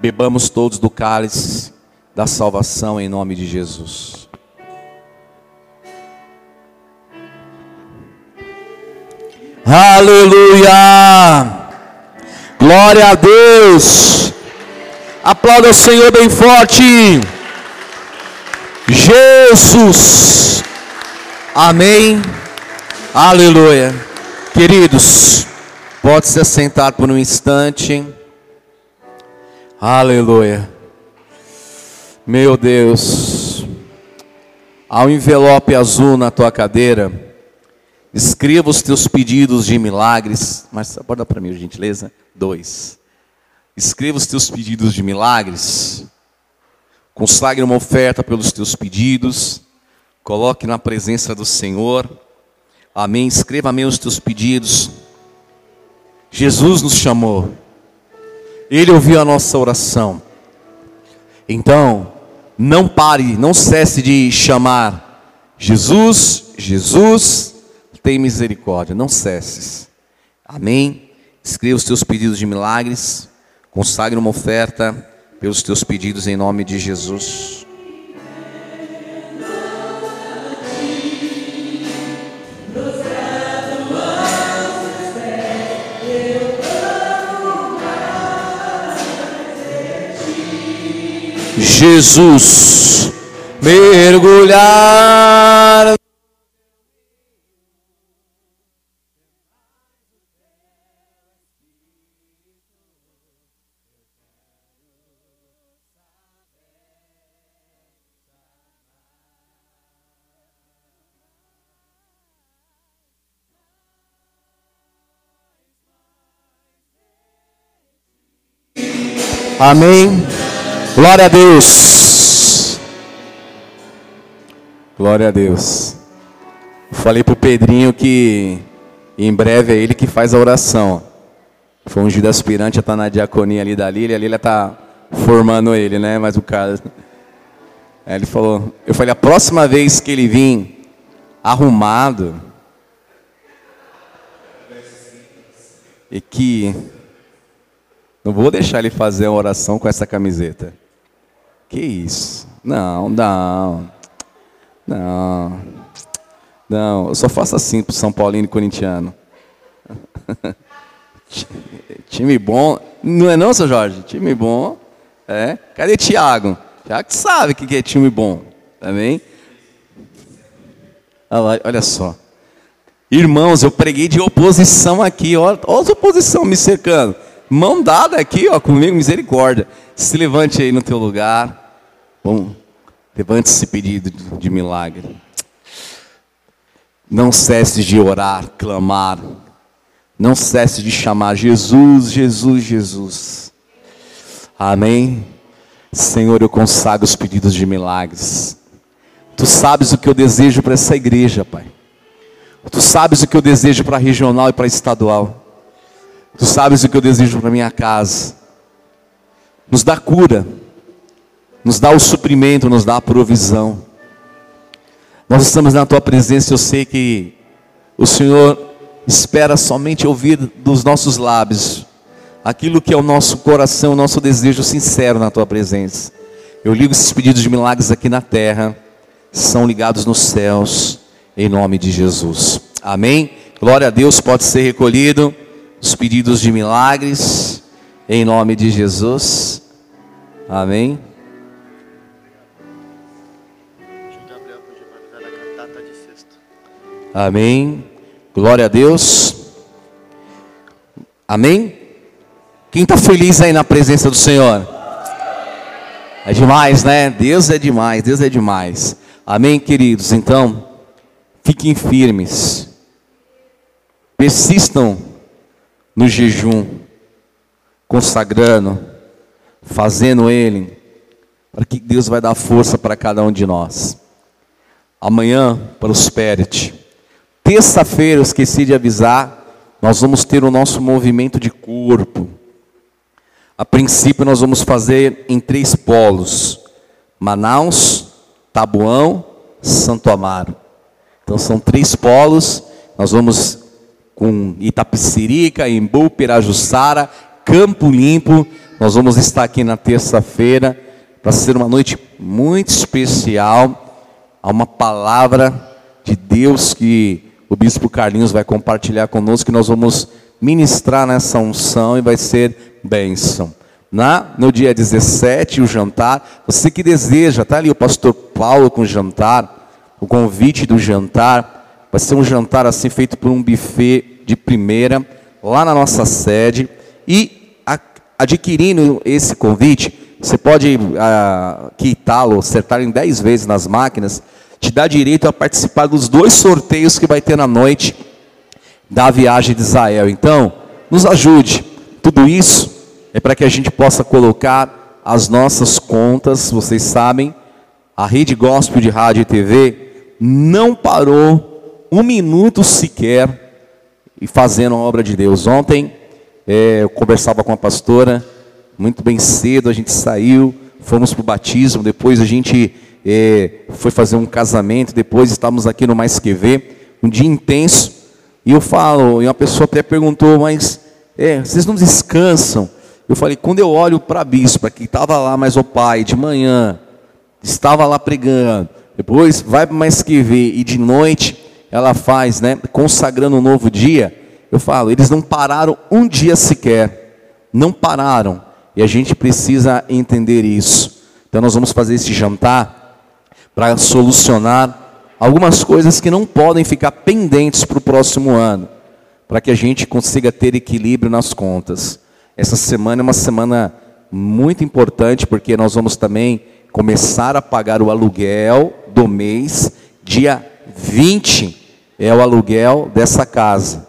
bebamos todos do cálice da salvação em nome de Jesus. Aleluia! Glória a Deus! Aplauda o Senhor bem forte. Jesus. Amém. Aleluia. Queridos, pode se assentar por um instante. Aleluia. Meu Deus. Há um envelope azul na tua cadeira. Escreva os teus pedidos de milagres. Mas aborda para mim, gentileza. Dois. Escreva os teus pedidos de milagres. Consagre uma oferta pelos teus pedidos. Coloque na presença do Senhor. Amém. Escreva amém os teus pedidos. Jesus nos chamou. Ele ouviu a nossa oração. Então, não pare, não cesse de chamar Jesus, Jesus, tem misericórdia, não cesses. Amém? Escreva os teus pedidos de milagres, consagre uma oferta pelos teus pedidos em nome de Jesus. Jesus mergulhar. Amém. Glória a Deus. Glória a Deus. Eu falei para o Pedrinho que em breve é ele que faz a oração. Foi ungido aspirante, já está na diaconia ali da Lília. A Lília está formando ele, né? Mas o cara. Aí ele falou. Eu falei, a próxima vez que ele vir arrumado. E que. Não vou deixar ele fazer a oração com essa camiseta. Que isso? Não, não. Não. Não, eu só faço assim pro São Paulino e corintiano. Time bom. Não é não, seu Jorge? Time bom. É. Cadê Tiago? Tiago sabe o que é time bom. Também. Tá olha só. Irmãos, eu preguei de oposição aqui. Olha, olha a oposição me cercando. Mão dada aqui, ó, comigo, misericórdia. Se levante aí no teu lugar. Bom, levante esse pedido de milagre. Não cesse de orar, clamar. Não cesse de chamar Jesus, Jesus, Jesus. Amém. Senhor, eu consagro os pedidos de milagres. Tu sabes o que eu desejo para essa igreja, Pai. Tu sabes o que eu desejo para regional e para estadual. Tu sabes o que eu desejo para minha casa nos dá cura, nos dá o suprimento, nos dá a provisão. Nós estamos na tua presença, eu sei que o Senhor espera somente ouvir dos nossos lábios aquilo que é o nosso coração, o nosso desejo sincero na tua presença. Eu ligo esses pedidos de milagres aqui na terra, são ligados nos céus, em nome de Jesus. Amém? Glória a Deus, pode ser recolhido os pedidos de milagres. Em nome de Jesus. Amém. Amém. Glória a Deus. Amém. Quem está feliz aí na presença do Senhor? É demais, né? Deus é demais, Deus é demais. Amém, queridos? Então, fiquem firmes. Persistam no jejum consagrando, fazendo Ele, para que Deus vai dar força para cada um de nós. Amanhã, prospere-te. Terça-feira, esqueci de avisar, nós vamos ter o nosso movimento de corpo. A princípio, nós vamos fazer em três polos: Manaus, Tabuão, Santo Amaro. Então, são três polos. Nós vamos com Itapecerica, Embu, Pirajussara Campo Limpo. Nós vamos estar aqui na terça-feira para ser uma noite muito especial. Há uma palavra de Deus que o bispo Carlinhos vai compartilhar conosco, que nós vamos ministrar nessa unção e vai ser bênção. Na, no dia 17, o jantar, você que deseja, está ali o pastor Paulo com o jantar, o convite do jantar. Vai ser um jantar assim feito por um buffet de primeira, lá na nossa sede. E a, adquirindo esse convite, você pode ah, quitá-lo, acertar em 10 vezes nas máquinas, te dá direito a participar dos dois sorteios que vai ter na noite da viagem de Israel. Então, nos ajude. Tudo isso é para que a gente possa colocar as nossas contas, vocês sabem, a Rede Gospel de Rádio e TV não parou um minuto sequer e fazendo a obra de Deus. Ontem é, eu conversava com a pastora, muito bem cedo a gente saiu, fomos para o batismo, depois a gente é, foi fazer um casamento, depois estávamos aqui no Mais Que Ver, um dia intenso, e eu falo, e uma pessoa até perguntou, mas é, vocês não descansam? Eu falei, quando eu olho para a bispa, que estava lá, mas o pai, de manhã, estava lá pregando, depois vai para mais que ver, e de noite ela faz, né, consagrando um novo dia. Eu falo, eles não pararam um dia sequer, não pararam, e a gente precisa entender isso. Então nós vamos fazer esse jantar para solucionar algumas coisas que não podem ficar pendentes para o próximo ano, para que a gente consiga ter equilíbrio nas contas. Essa semana é uma semana muito importante, porque nós vamos também começar a pagar o aluguel do mês, dia 20 é o aluguel dessa casa.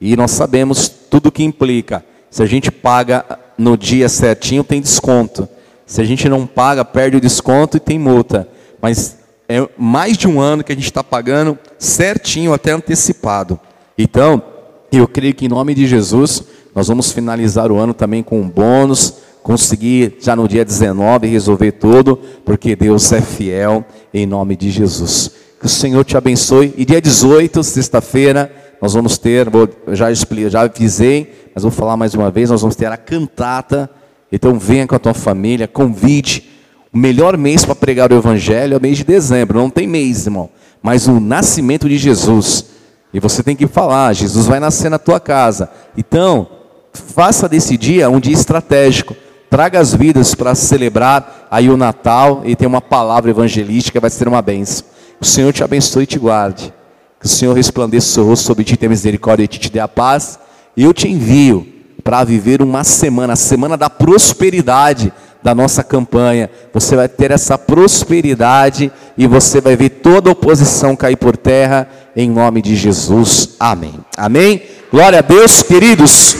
E nós sabemos tudo o que implica. Se a gente paga no dia certinho, tem desconto. Se a gente não paga, perde o desconto e tem multa. Mas é mais de um ano que a gente está pagando certinho, até antecipado. Então, eu creio que em nome de Jesus, nós vamos finalizar o ano também com um bônus, conseguir já no dia 19 resolver tudo, porque Deus é fiel em nome de Jesus. Que o Senhor te abençoe. E dia 18, sexta-feira, nós vamos ter, vou, já expliquei, já avisei, mas vou falar mais uma vez, nós vamos ter a cantata. Então venha com a tua família, convide. O melhor mês para pregar o evangelho é o mês de dezembro, não tem mês, irmão, mas o nascimento de Jesus. E você tem que falar, Jesus vai nascer na tua casa. Então, faça desse dia um dia estratégico traga as vidas para celebrar aí o Natal e tem uma palavra evangelística, vai ser uma benção. O Senhor te abençoe e te guarde. Que o Senhor resplandeça o seu rosto sobre ti, tenha misericórdia e te, dê a paz. Eu te envio para viver uma semana, a semana da prosperidade da nossa campanha. Você vai ter essa prosperidade e você vai ver toda a oposição cair por terra em nome de Jesus. Amém. Amém. Glória a Deus, queridos.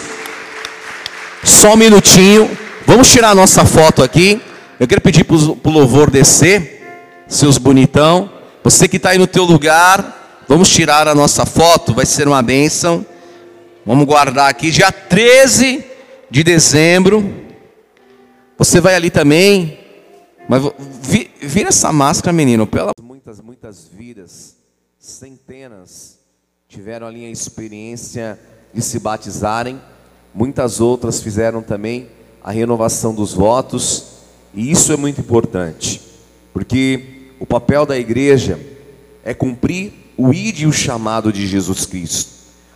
Só um minutinho. Vamos tirar a nossa foto aqui. Eu quero pedir para o louvor descer, seus bonitão. Você que está aí no teu lugar, vamos tirar a nossa foto, vai ser uma bênção. Vamos guardar aqui, dia 13 de dezembro. Você vai ali também. Mas vira essa máscara, menino. Pela... Muitas, muitas vidas, centenas, tiveram ali a experiência de se batizarem. Muitas outras fizeram também a renovação dos votos, e isso é muito importante, porque o papel da igreja é cumprir o ide e o chamado de Jesus Cristo.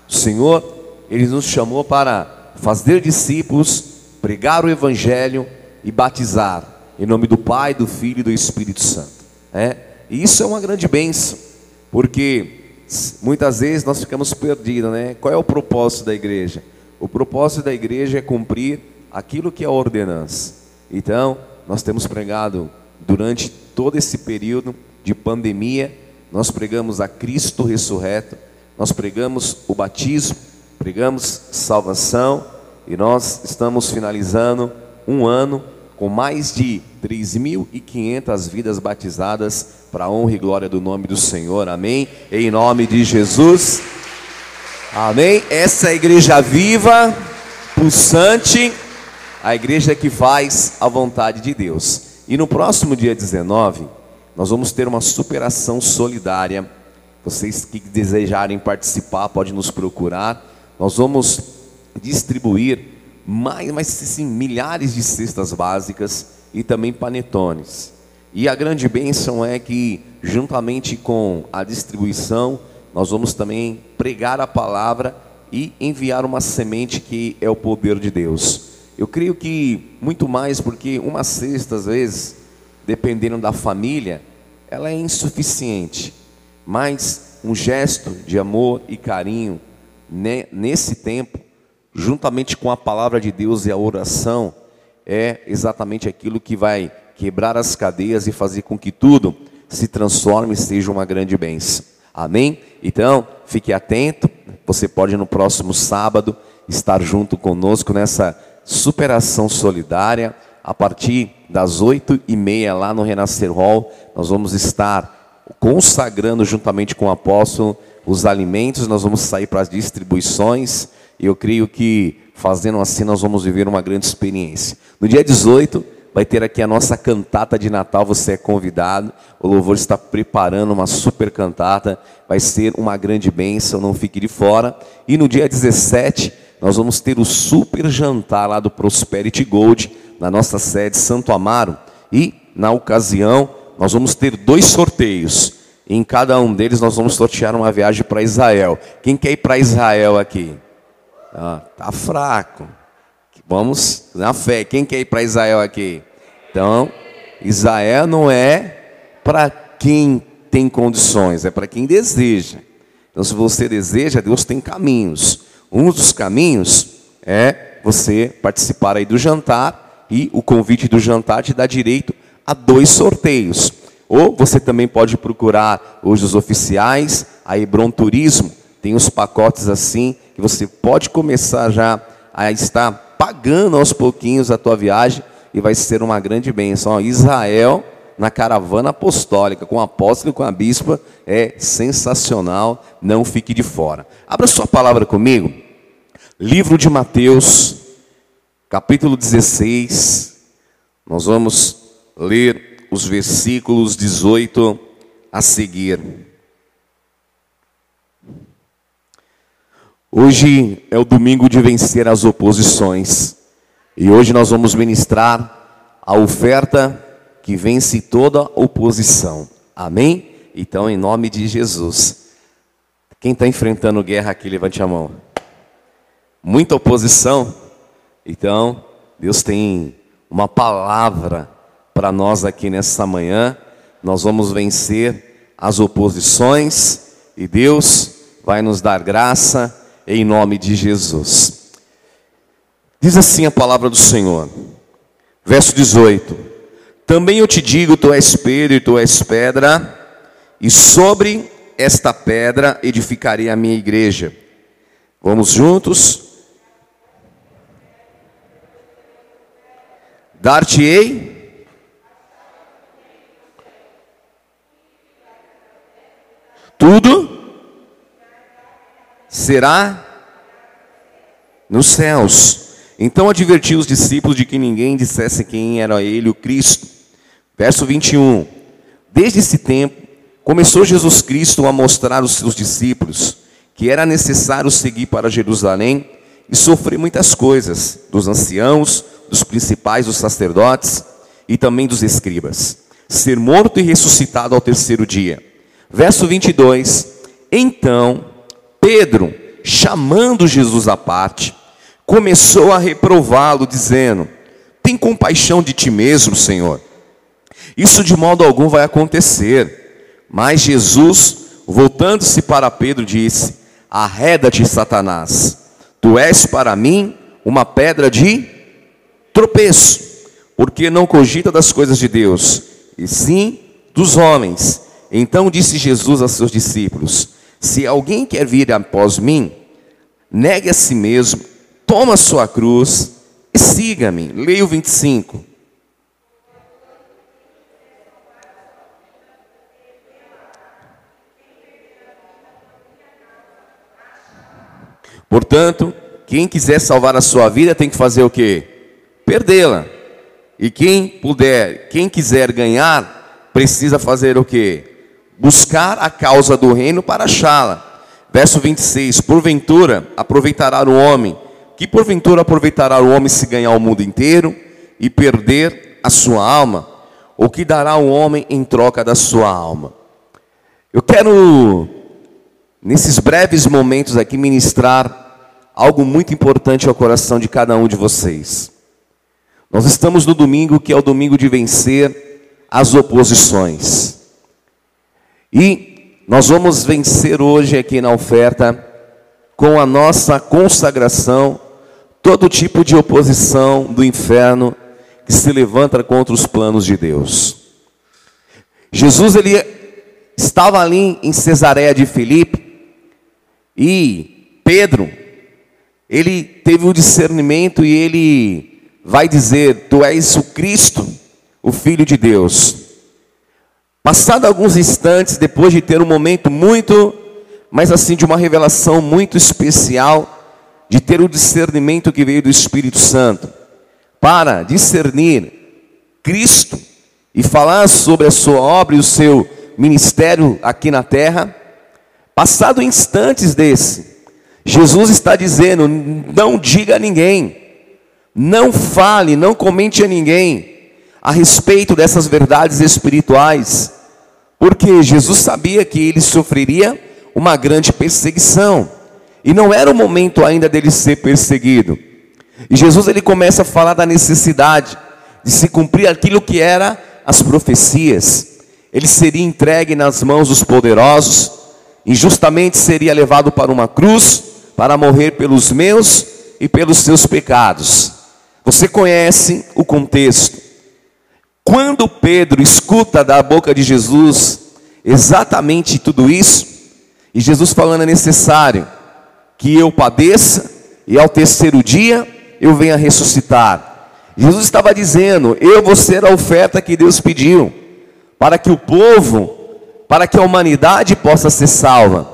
O Senhor, Ele nos chamou para fazer discípulos, pregar o Evangelho e batizar, em nome do Pai, do Filho e do Espírito Santo. É? E isso é uma grande bênção, porque muitas vezes nós ficamos perdidos, né? Qual é o propósito da igreja? O propósito da igreja é cumprir aquilo que é a ordenança. Então, nós temos pregado durante todo esse período de pandemia, nós pregamos a Cristo ressurreto, nós pregamos o batismo, pregamos salvação e nós estamos finalizando um ano com mais de 3.500 vidas batizadas para a honra e glória do nome do Senhor. Amém. Em nome de Jesus. Amém. Essa é a igreja viva, pulsante a igreja que faz a vontade de Deus. E no próximo dia 19, nós vamos ter uma superação solidária. Vocês que desejarem participar, podem nos procurar. Nós vamos distribuir mais, mais sim, milhares de cestas básicas e também panetones. E a grande bênção é que, juntamente com a distribuição, nós vamos também pregar a palavra e enviar uma semente que é o poder de Deus. Eu creio que muito mais porque uma cesta, às vezes, dependendo da família, ela é insuficiente, mas um gesto de amor e carinho nesse tempo, juntamente com a palavra de Deus e a oração, é exatamente aquilo que vai quebrar as cadeias e fazer com que tudo se transforme e seja uma grande bênção. Amém? Então, fique atento. Você pode no próximo sábado estar junto conosco nessa superação solidária. A partir das oito e meia lá no Renascer Hall, nós vamos estar consagrando juntamente com o apóstolo os alimentos, nós vamos sair para as distribuições. E eu creio que fazendo assim nós vamos viver uma grande experiência. No dia 18, vai ter aqui a nossa cantata de Natal, você é convidado. O louvor está preparando uma super cantata, vai ser uma grande bênção, não fique de fora. E no dia 17, nós vamos ter o super jantar lá do Prosperity Gold, na nossa sede Santo Amaro. E na ocasião, nós vamos ter dois sorteios. Em cada um deles nós vamos sortear uma viagem para Israel. Quem quer ir para Israel aqui? Ah, tá fraco. Vamos na fé. Quem quer ir para Israel aqui? Então, Israel não é para quem tem condições, é para quem deseja. Então, se você deseja, Deus tem caminhos. Um dos caminhos é você participar aí do jantar e o convite do jantar te dá direito a dois sorteios. Ou você também pode procurar hoje os oficiais, a Hebron Turismo, tem uns pacotes assim que você pode começar já a estar pagando aos pouquinhos a tua viagem e vai ser uma grande bênção. Israel na caravana apostólica, com o apóstolo e com a bispa, é sensacional, não fique de fora. Abra sua palavra comigo, livro de Mateus, capítulo 16, nós vamos ler os versículos 18 a seguir. Hoje é o domingo de vencer as oposições. E hoje nós vamos ministrar a oferta que vence toda oposição. Amém? Então, em nome de Jesus. Quem está enfrentando guerra aqui, levante a mão. Muita oposição. Então, Deus tem uma palavra para nós aqui nessa manhã. Nós vamos vencer as oposições e Deus vai nos dar graça em nome de Jesus. Diz assim a palavra do Senhor, verso 18: Também eu te digo, tu és Pedro e tu és pedra, e sobre esta pedra edificarei a minha igreja. Vamos juntos? Dar-te-ei tudo será nos céus. Então advertiu os discípulos de que ninguém dissesse quem era ele, o Cristo. Verso 21. Desde esse tempo, começou Jesus Cristo a mostrar aos seus discípulos que era necessário seguir para Jerusalém e sofrer muitas coisas dos anciãos, dos principais, dos sacerdotes e também dos escribas. Ser morto e ressuscitado ao terceiro dia. Verso 22. Então Pedro, chamando Jesus à parte, começou a reprová-lo, dizendo: Tem compaixão de ti mesmo, Senhor. Isso de modo algum vai acontecer. Mas Jesus, voltando-se para Pedro, disse: Arreda-te, Satanás. Tu és para mim uma pedra de tropeço, porque não cogita das coisas de Deus, e sim dos homens. Então disse Jesus a seus discípulos: se alguém quer vir após mim, negue a si mesmo, toma a sua cruz e siga-me. Leia o 25. Portanto, quem quiser salvar a sua vida tem que fazer o quê? Perdê-la. E quem puder, quem quiser ganhar, precisa fazer o quê? buscar a causa do reino para achá-la. Verso 26: Porventura aproveitará o homem, que porventura aproveitará o homem se ganhar o mundo inteiro e perder a sua alma? Ou que dará o homem em troca da sua alma? Eu quero, nesses breves momentos aqui, ministrar algo muito importante ao coração de cada um de vocês. Nós estamos no domingo que é o domingo de vencer as oposições. E nós vamos vencer hoje aqui na oferta com a nossa consagração todo tipo de oposição do inferno que se levanta contra os planos de Deus. Jesus ele estava ali em Cesareia de Filipe e Pedro ele teve o discernimento e ele vai dizer: Tu és o Cristo, o Filho de Deus. Passado alguns instantes, depois de ter um momento muito, mas assim, de uma revelação muito especial, de ter o discernimento que veio do Espírito Santo, para discernir Cristo e falar sobre a sua obra e o seu ministério aqui na terra, passado instantes desse, Jesus está dizendo: não diga a ninguém, não fale, não comente a ninguém a respeito dessas verdades espirituais, porque Jesus sabia que ele sofreria uma grande perseguição. E não era o momento ainda dele ser perseguido. E Jesus ele começa a falar da necessidade de se cumprir aquilo que era as profecias. Ele seria entregue nas mãos dos poderosos, injustamente seria levado para uma cruz para morrer pelos meus e pelos seus pecados. Você conhece o contexto. Quando Pedro escuta da boca de Jesus exatamente tudo isso, e Jesus falando é necessário que eu padeça e ao terceiro dia eu venha ressuscitar. Jesus estava dizendo: Eu vou ser a oferta que Deus pediu, para que o povo, para que a humanidade possa ser salva.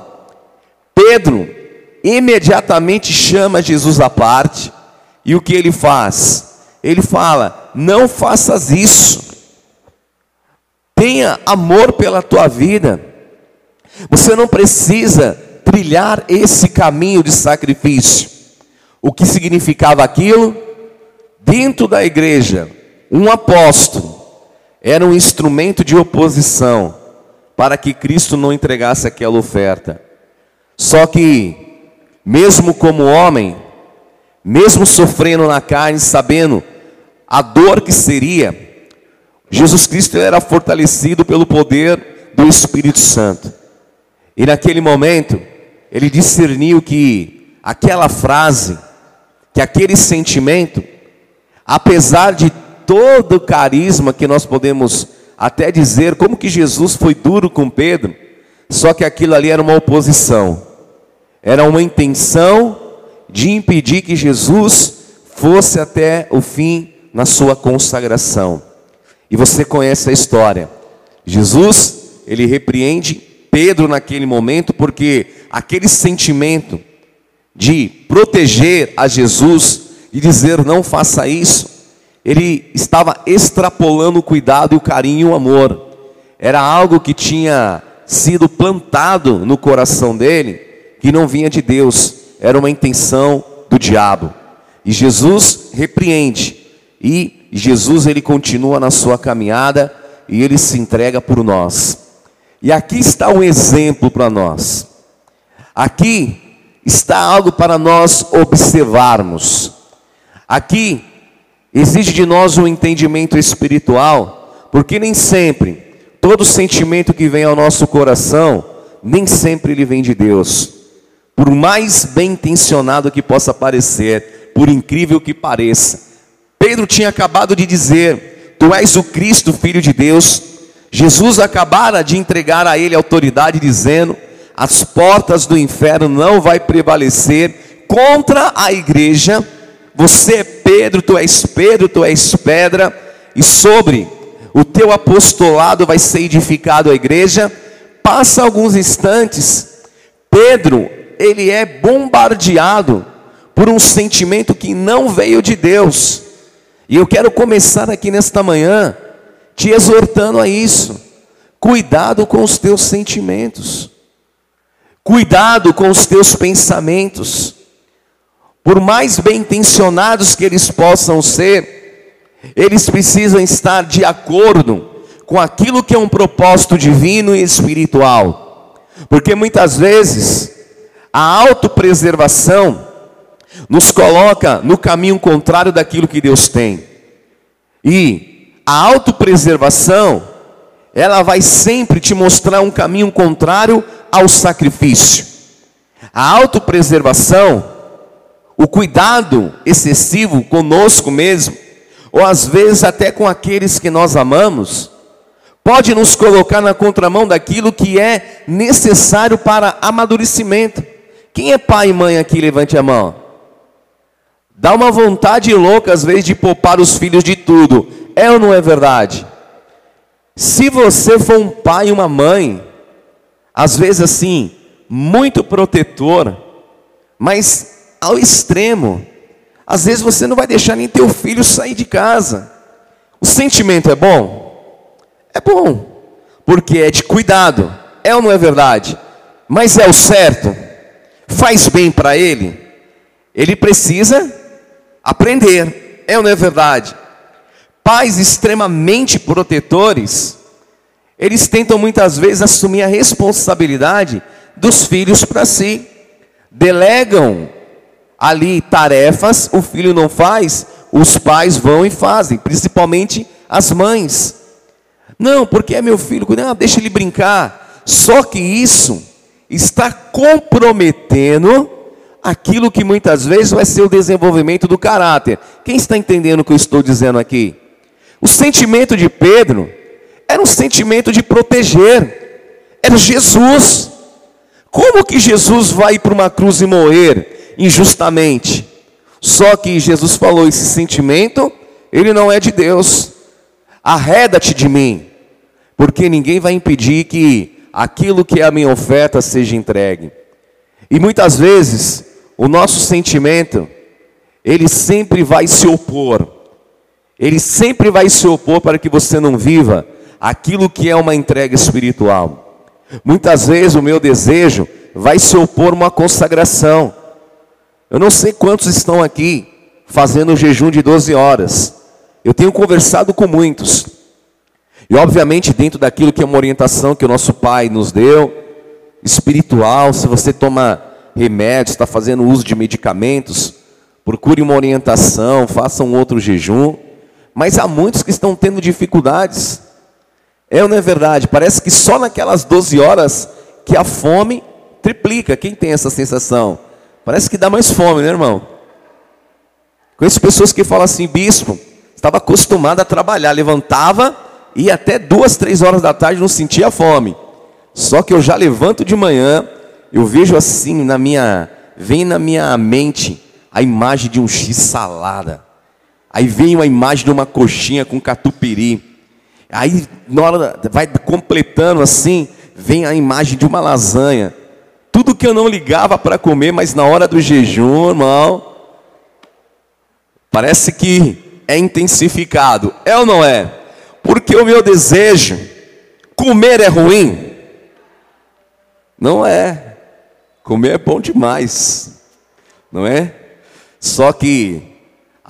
Pedro imediatamente chama Jesus à parte, e o que ele faz? Ele fala: Não faças isso, tenha amor pela tua vida, você não precisa trilhar esse caminho de sacrifício. O que significava aquilo? Dentro da igreja, um apóstolo era um instrumento de oposição para que Cristo não entregasse aquela oferta. Só que, mesmo como homem, mesmo sofrendo na carne, sabendo a dor que seria, Jesus Cristo era fortalecido pelo poder do Espírito Santo. E naquele momento, ele discerniu que aquela frase, que aquele sentimento, apesar de todo o carisma que nós podemos até dizer, como que Jesus foi duro com Pedro, só que aquilo ali era uma oposição, era uma intenção de impedir que Jesus fosse até o fim na sua consagração. E você conhece a história. Jesus, ele repreende Pedro naquele momento porque aquele sentimento de proteger a Jesus e dizer não faça isso, ele estava extrapolando o cuidado, o carinho e o amor. Era algo que tinha sido plantado no coração dele, que não vinha de Deus, era uma intenção do diabo. E Jesus repreende. E Jesus ele continua na sua caminhada e ele se entrega por nós. E aqui está um exemplo para nós. Aqui está algo para nós observarmos. Aqui exige de nós um entendimento espiritual, porque nem sempre todo sentimento que vem ao nosso coração, nem sempre ele vem de Deus. Por mais bem intencionado que possa parecer, por incrível que pareça. Pedro tinha acabado de dizer: Tu és o Cristo, filho de Deus. Jesus acabara de entregar a ele autoridade dizendo: as portas do inferno não vai prevalecer contra a igreja. Você é Pedro, tu és Pedro, tu és pedra, e sobre o teu apostolado vai ser edificado a igreja. Passa alguns instantes, Pedro, ele é bombardeado por um sentimento que não veio de Deus. E eu quero começar aqui nesta manhã te exortando a isso. Cuidado com os teus sentimentos. Cuidado com os teus pensamentos. Por mais bem intencionados que eles possam ser, eles precisam estar de acordo com aquilo que é um propósito divino e espiritual. Porque muitas vezes a autopreservação nos coloca no caminho contrário daquilo que Deus tem. E a autopreservação ela vai sempre te mostrar um caminho contrário ao sacrifício. A autopreservação, o cuidado excessivo conosco mesmo, ou às vezes até com aqueles que nós amamos, pode nos colocar na contramão daquilo que é necessário para amadurecimento. Quem é pai e mãe aqui? Levante a mão. Dá uma vontade louca às vezes de poupar os filhos de tudo. É ou não é verdade? Se você for um pai e uma mãe, às vezes assim, muito protetor, mas ao extremo, às vezes você não vai deixar nem teu filho sair de casa. O sentimento é bom? É bom, porque é de cuidado, é ou não é verdade? Mas é o certo? Faz bem para ele? Ele precisa aprender, é ou não é verdade? pais extremamente protetores, eles tentam muitas vezes assumir a responsabilidade dos filhos para si. Delegam ali tarefas, o filho não faz, os pais vão e fazem, principalmente as mães. Não, porque é meu filho, não, deixa ele brincar. Só que isso está comprometendo aquilo que muitas vezes vai ser o desenvolvimento do caráter. Quem está entendendo o que eu estou dizendo aqui? O sentimento de Pedro era um sentimento de proteger, era Jesus. Como que Jesus vai para uma cruz e morrer injustamente? Só que Jesus falou: esse sentimento, ele não é de Deus. Arreda-te de mim, porque ninguém vai impedir que aquilo que é a minha oferta seja entregue. E muitas vezes, o nosso sentimento, ele sempre vai se opor ele sempre vai se opor para que você não viva aquilo que é uma entrega espiritual. Muitas vezes o meu desejo vai se opor a uma consagração. Eu não sei quantos estão aqui fazendo o jejum de 12 horas. Eu tenho conversado com muitos. E obviamente dentro daquilo que é uma orientação que o nosso Pai nos deu, espiritual, se você toma remédios, está fazendo uso de medicamentos, procure uma orientação, faça um outro jejum. Mas há muitos que estão tendo dificuldades. É ou não é verdade? Parece que só naquelas 12 horas que a fome triplica. Quem tem essa sensação? Parece que dá mais fome, né, irmão? Conheço pessoas que falam assim, bispo, estava acostumado a trabalhar, levantava e até duas, três horas da tarde não sentia fome. Só que eu já levanto de manhã, eu vejo assim na minha, vem na minha mente a imagem de um X salada. Aí vem uma imagem de uma coxinha com catupiry. Aí, na hora, vai completando assim, vem a imagem de uma lasanha. Tudo que eu não ligava para comer, mas na hora do jejum, irmão, parece que é intensificado. É ou não é? Porque o meu desejo, comer é ruim? Não é. Comer é bom demais. Não é? Só que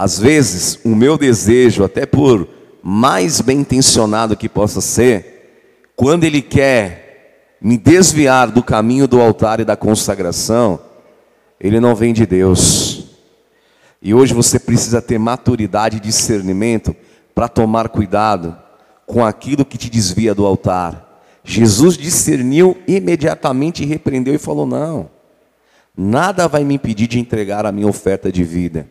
às vezes, o meu desejo, até por mais bem intencionado que possa ser, quando ele quer me desviar do caminho do altar e da consagração, ele não vem de Deus. E hoje você precisa ter maturidade e discernimento para tomar cuidado com aquilo que te desvia do altar. Jesus discerniu imediatamente repreendeu e falou: Não, nada vai me impedir de entregar a minha oferta de vida.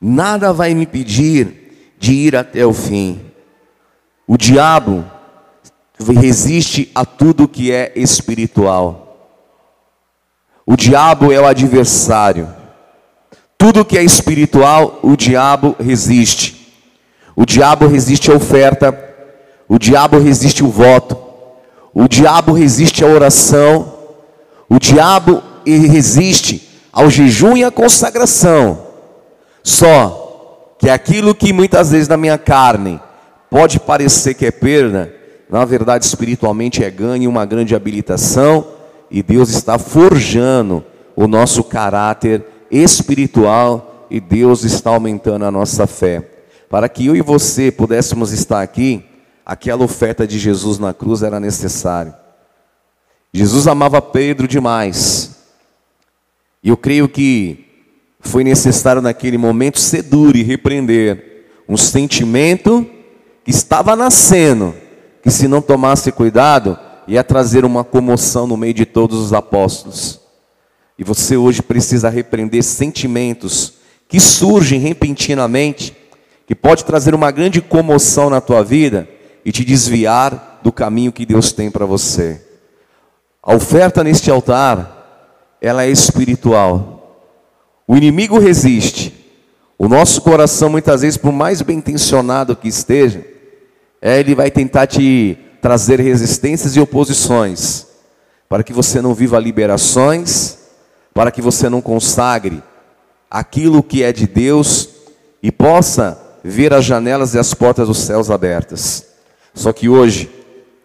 Nada vai me impedir de ir até o fim. O diabo resiste a tudo que é espiritual. O diabo é o adversário. Tudo que é espiritual, o diabo resiste. O diabo resiste à oferta. O diabo resiste o voto. O diabo resiste à oração. O diabo resiste ao jejum e à consagração. Só que aquilo que muitas vezes na minha carne pode parecer que é perda, na verdade espiritualmente é ganho, uma grande habilitação, e Deus está forjando o nosso caráter espiritual e Deus está aumentando a nossa fé. Para que eu e você pudéssemos estar aqui, aquela oferta de Jesus na cruz era necessária. Jesus amava Pedro demais. E eu creio que foi necessário naquele momento duro e repreender um sentimento que estava nascendo, que se não tomasse cuidado, ia trazer uma comoção no meio de todos os apóstolos. E você hoje precisa repreender sentimentos que surgem repentinamente, que pode trazer uma grande comoção na tua vida e te desviar do caminho que Deus tem para você. A oferta neste altar, ela é espiritual. O inimigo resiste. O nosso coração, muitas vezes, por mais bem intencionado que esteja, é, ele vai tentar te trazer resistências e oposições, para que você não viva liberações, para que você não consagre aquilo que é de Deus e possa ver as janelas e as portas dos céus abertas. Só que hoje,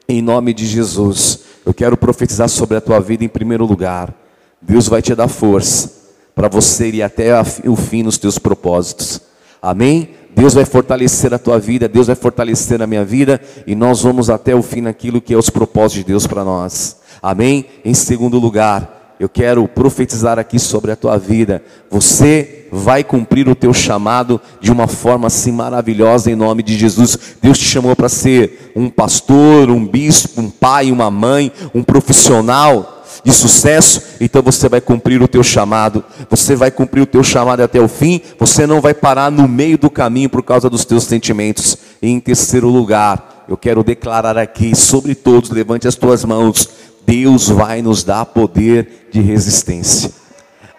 em nome de Jesus, eu quero profetizar sobre a tua vida em primeiro lugar. Deus vai te dar força para você ir até o fim nos teus propósitos. Amém? Deus vai fortalecer a tua vida, Deus vai fortalecer a minha vida e nós vamos até o fim naquilo que é os propósitos de Deus para nós. Amém? Em segundo lugar, eu quero profetizar aqui sobre a tua vida. Você vai cumprir o teu chamado de uma forma assim maravilhosa em nome de Jesus. Deus te chamou para ser um pastor, um bispo, um pai, uma mãe, um profissional de sucesso, então você vai cumprir o teu chamado. Você vai cumprir o teu chamado até o fim. Você não vai parar no meio do caminho por causa dos teus sentimentos. E em terceiro lugar, eu quero declarar aqui sobre todos, levante as tuas mãos. Deus vai nos dar poder de resistência.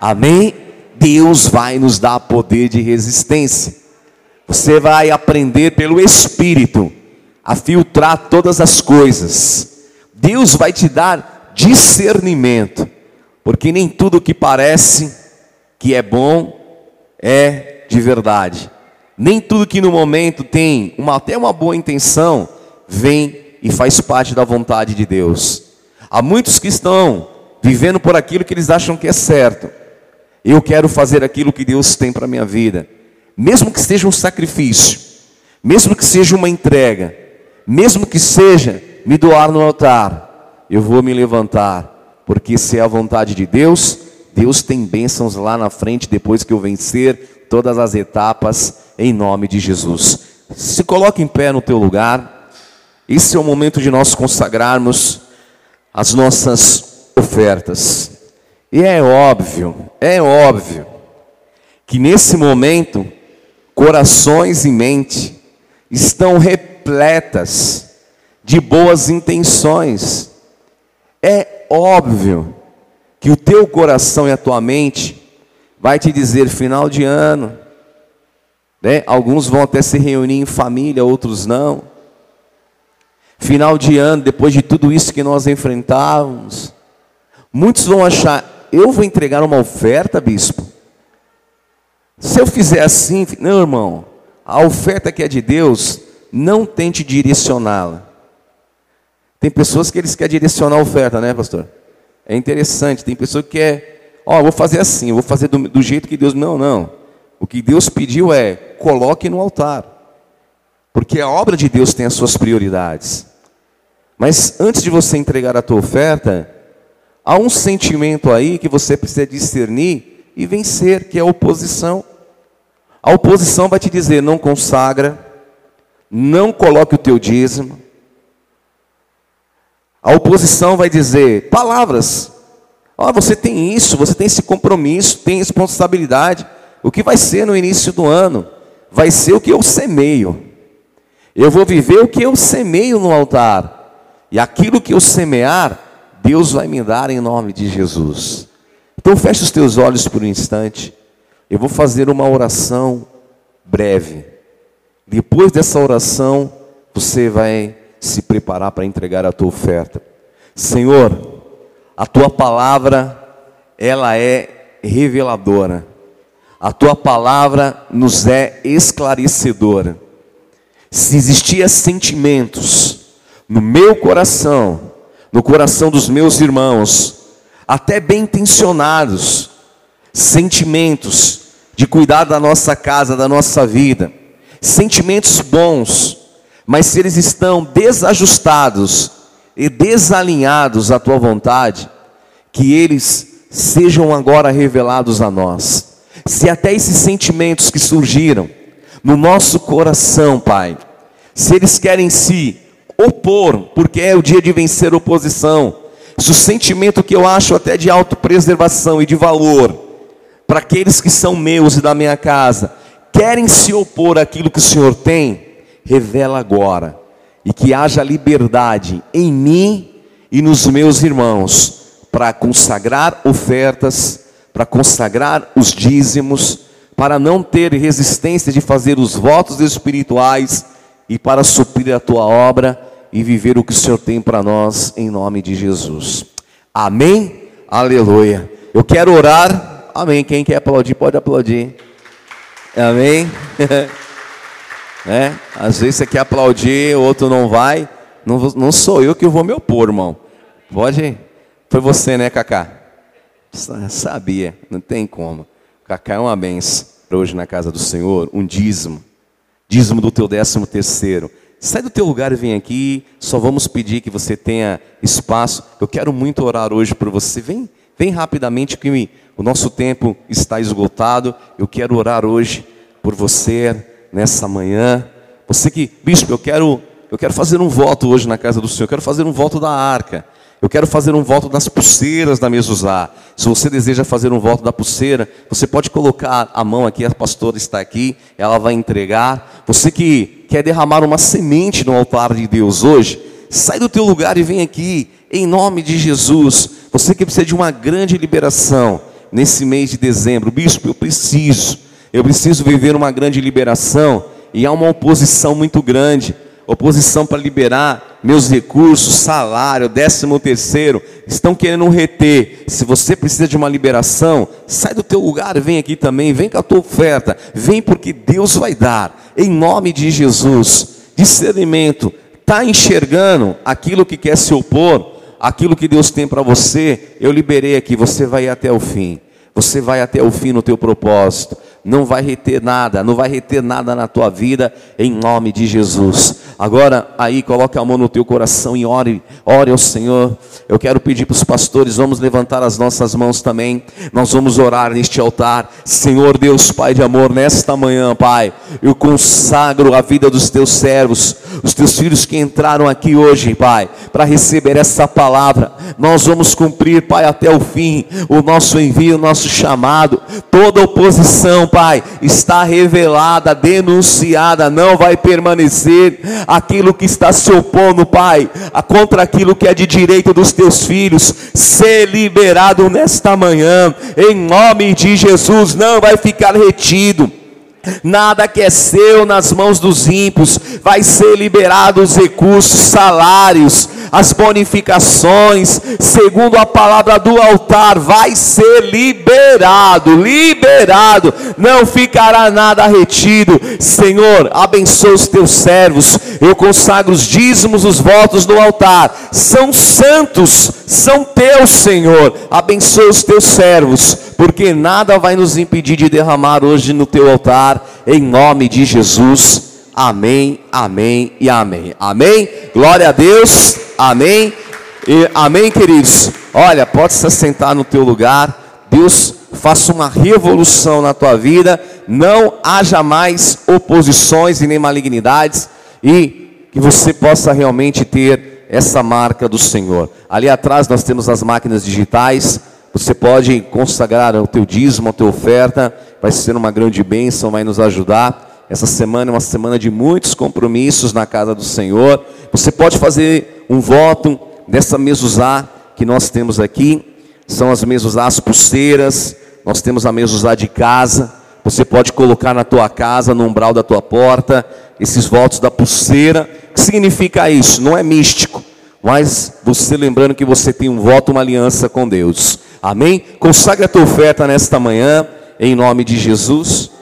Amém? Deus vai nos dar poder de resistência. Você vai aprender pelo Espírito a filtrar todas as coisas. Deus vai te dar discernimento, porque nem tudo que parece que é bom é de verdade. Nem tudo que no momento tem uma, até uma boa intenção vem e faz parte da vontade de Deus. Há muitos que estão vivendo por aquilo que eles acham que é certo. Eu quero fazer aquilo que Deus tem para a minha vida, mesmo que seja um sacrifício, mesmo que seja uma entrega, mesmo que seja me doar no altar eu vou me levantar, porque se é a vontade de Deus, Deus tem bênçãos lá na frente depois que eu vencer todas as etapas em nome de Jesus. Se coloque em pé no teu lugar. Esse é o momento de nós consagrarmos as nossas ofertas. E é óbvio, é óbvio que nesse momento corações e mente estão repletas de boas intenções é óbvio que o teu coração e a tua mente vai te dizer final de ano. Né? Alguns vão até se reunir em família, outros não. Final de ano, depois de tudo isso que nós enfrentávamos, muitos vão achar, eu vou entregar uma oferta, bispo. Se eu fizer assim, não, irmão, a oferta que é de Deus, não tente direcioná-la. Tem pessoas que eles querem direcionar a oferta, né, pastor? É interessante. Tem pessoa que quer, ó, oh, vou fazer assim, vou fazer do, do jeito que Deus. Não, não. O que Deus pediu é coloque no altar, porque a obra de Deus tem as suas prioridades. Mas antes de você entregar a tua oferta, há um sentimento aí que você precisa discernir e vencer, que é a oposição. A oposição vai te dizer: não consagra, não coloque o teu dízimo, a oposição vai dizer palavras. Oh, você tem isso, você tem esse compromisso, tem responsabilidade. O que vai ser no início do ano? Vai ser o que eu semeio. Eu vou viver o que eu semeio no altar. E aquilo que eu semear, Deus vai me dar em nome de Jesus. Então feche os teus olhos por um instante. Eu vou fazer uma oração breve. Depois dessa oração, você vai se preparar para entregar a tua oferta. Senhor, a tua palavra, ela é reveladora. A tua palavra nos é esclarecedora. Se existia sentimentos no meu coração, no coração dos meus irmãos, até bem intencionados, sentimentos de cuidar da nossa casa, da nossa vida, sentimentos bons, mas se eles estão desajustados e desalinhados à tua vontade, que eles sejam agora revelados a nós. Se até esses sentimentos que surgiram no nosso coração, Pai, se eles querem se opor, porque é o dia de vencer a oposição. Se o sentimento que eu acho até de autopreservação e de valor para aqueles que são meus e da minha casa querem se opor àquilo que o Senhor tem, revela agora e que haja liberdade em mim e nos meus irmãos para consagrar ofertas, para consagrar os dízimos, para não ter resistência de fazer os votos espirituais e para suprir a tua obra e viver o que o Senhor tem para nós em nome de Jesus. Amém? Aleluia. Eu quero orar. Amém. Quem quer aplaudir, pode aplaudir. Amém? é, às vezes você quer aplaudir, o outro não vai. Não, não sou eu que vou me opor, irmão. Pode? Foi você, né, Cacá? Sabia, não tem como. Cacá é uma benção para hoje na casa do Senhor, um dízimo. Dízimo do teu décimo terceiro. Sai do teu lugar e vem aqui. Só vamos pedir que você tenha espaço. Eu quero muito orar hoje por você. Vem, vem rapidamente que o nosso tempo está esgotado. Eu quero orar hoje por você nessa manhã. Você que, bispo, eu quero, eu quero fazer um voto hoje na casa do Senhor. Eu quero fazer um voto da arca. Eu quero fazer um voto das pulseiras da Mezuzá. Se você deseja fazer um voto da pulseira, você pode colocar a mão aqui, a pastora está aqui, ela vai entregar. Você que quer derramar uma semente no altar de Deus hoje, sai do teu lugar e vem aqui, em nome de Jesus. Você que precisa de uma grande liberação nesse mês de dezembro, bispo, eu preciso, eu preciso viver uma grande liberação e há uma oposição muito grande oposição para liberar meus recursos, salário, décimo terceiro, estão querendo reter. Se você precisa de uma liberação, sai do teu lugar, vem aqui também, vem com a tua oferta, vem porque Deus vai dar, em nome de Jesus. Discernimento, está enxergando aquilo que quer se opor, aquilo que Deus tem para você, eu liberei aqui, você vai até o fim. Você vai até o fim no teu propósito não vai reter nada, não vai reter nada na tua vida, em nome de Jesus. Agora, aí, coloque a mão no teu coração e ore, ore ao Senhor. Eu quero pedir para os pastores, vamos levantar as nossas mãos também, nós vamos orar neste altar. Senhor Deus, Pai de amor, nesta manhã, Pai, eu consagro a vida dos teus servos, os teus filhos que entraram aqui hoje, Pai, para receber essa palavra. Nós vamos cumprir, Pai, até o fim, o nosso envio, o nosso chamado, toda oposição, Pai, está revelada, denunciada, não vai permanecer aquilo que está se opondo, Pai, contra aquilo que é de direito dos teus filhos, ser liberado nesta manhã, em nome de Jesus, não vai ficar retido. Nada que é seu nas mãos dos ímpios vai ser liberado os recursos, salários, as bonificações, segundo a palavra do altar, vai ser liberado, liberado, não ficará nada retido. Senhor, abençoa os teus servos. Eu consagro os dízimos, os votos no altar. São santos, são teus, Senhor. Abençoa os teus servos, porque nada vai nos impedir de derramar hoje no teu altar, em nome de Jesus. Amém, amém e amém. Amém. Glória a Deus. Amém. E, amém, queridos. Olha, pode se sentar no teu lugar. Deus faça uma revolução na tua vida. Não haja mais oposições e nem malignidades. E que você possa realmente ter essa marca do Senhor. Ali atrás nós temos as máquinas digitais. Você pode consagrar o teu dízimo, a tua oferta. Vai ser uma grande bênção, vai nos ajudar. Essa semana é uma semana de muitos compromissos na casa do Senhor. Você pode fazer um voto dessa mesuzá que nós temos aqui. São as mesuzás pulseiras. Nós temos a mesuzá de casa. Você pode colocar na tua casa, no umbral da tua porta, esses votos da pulseira. O que significa isso? Não é místico, mas você lembrando que você tem um voto, uma aliança com Deus. Amém? Consagre a tua oferta nesta manhã, em nome de Jesus.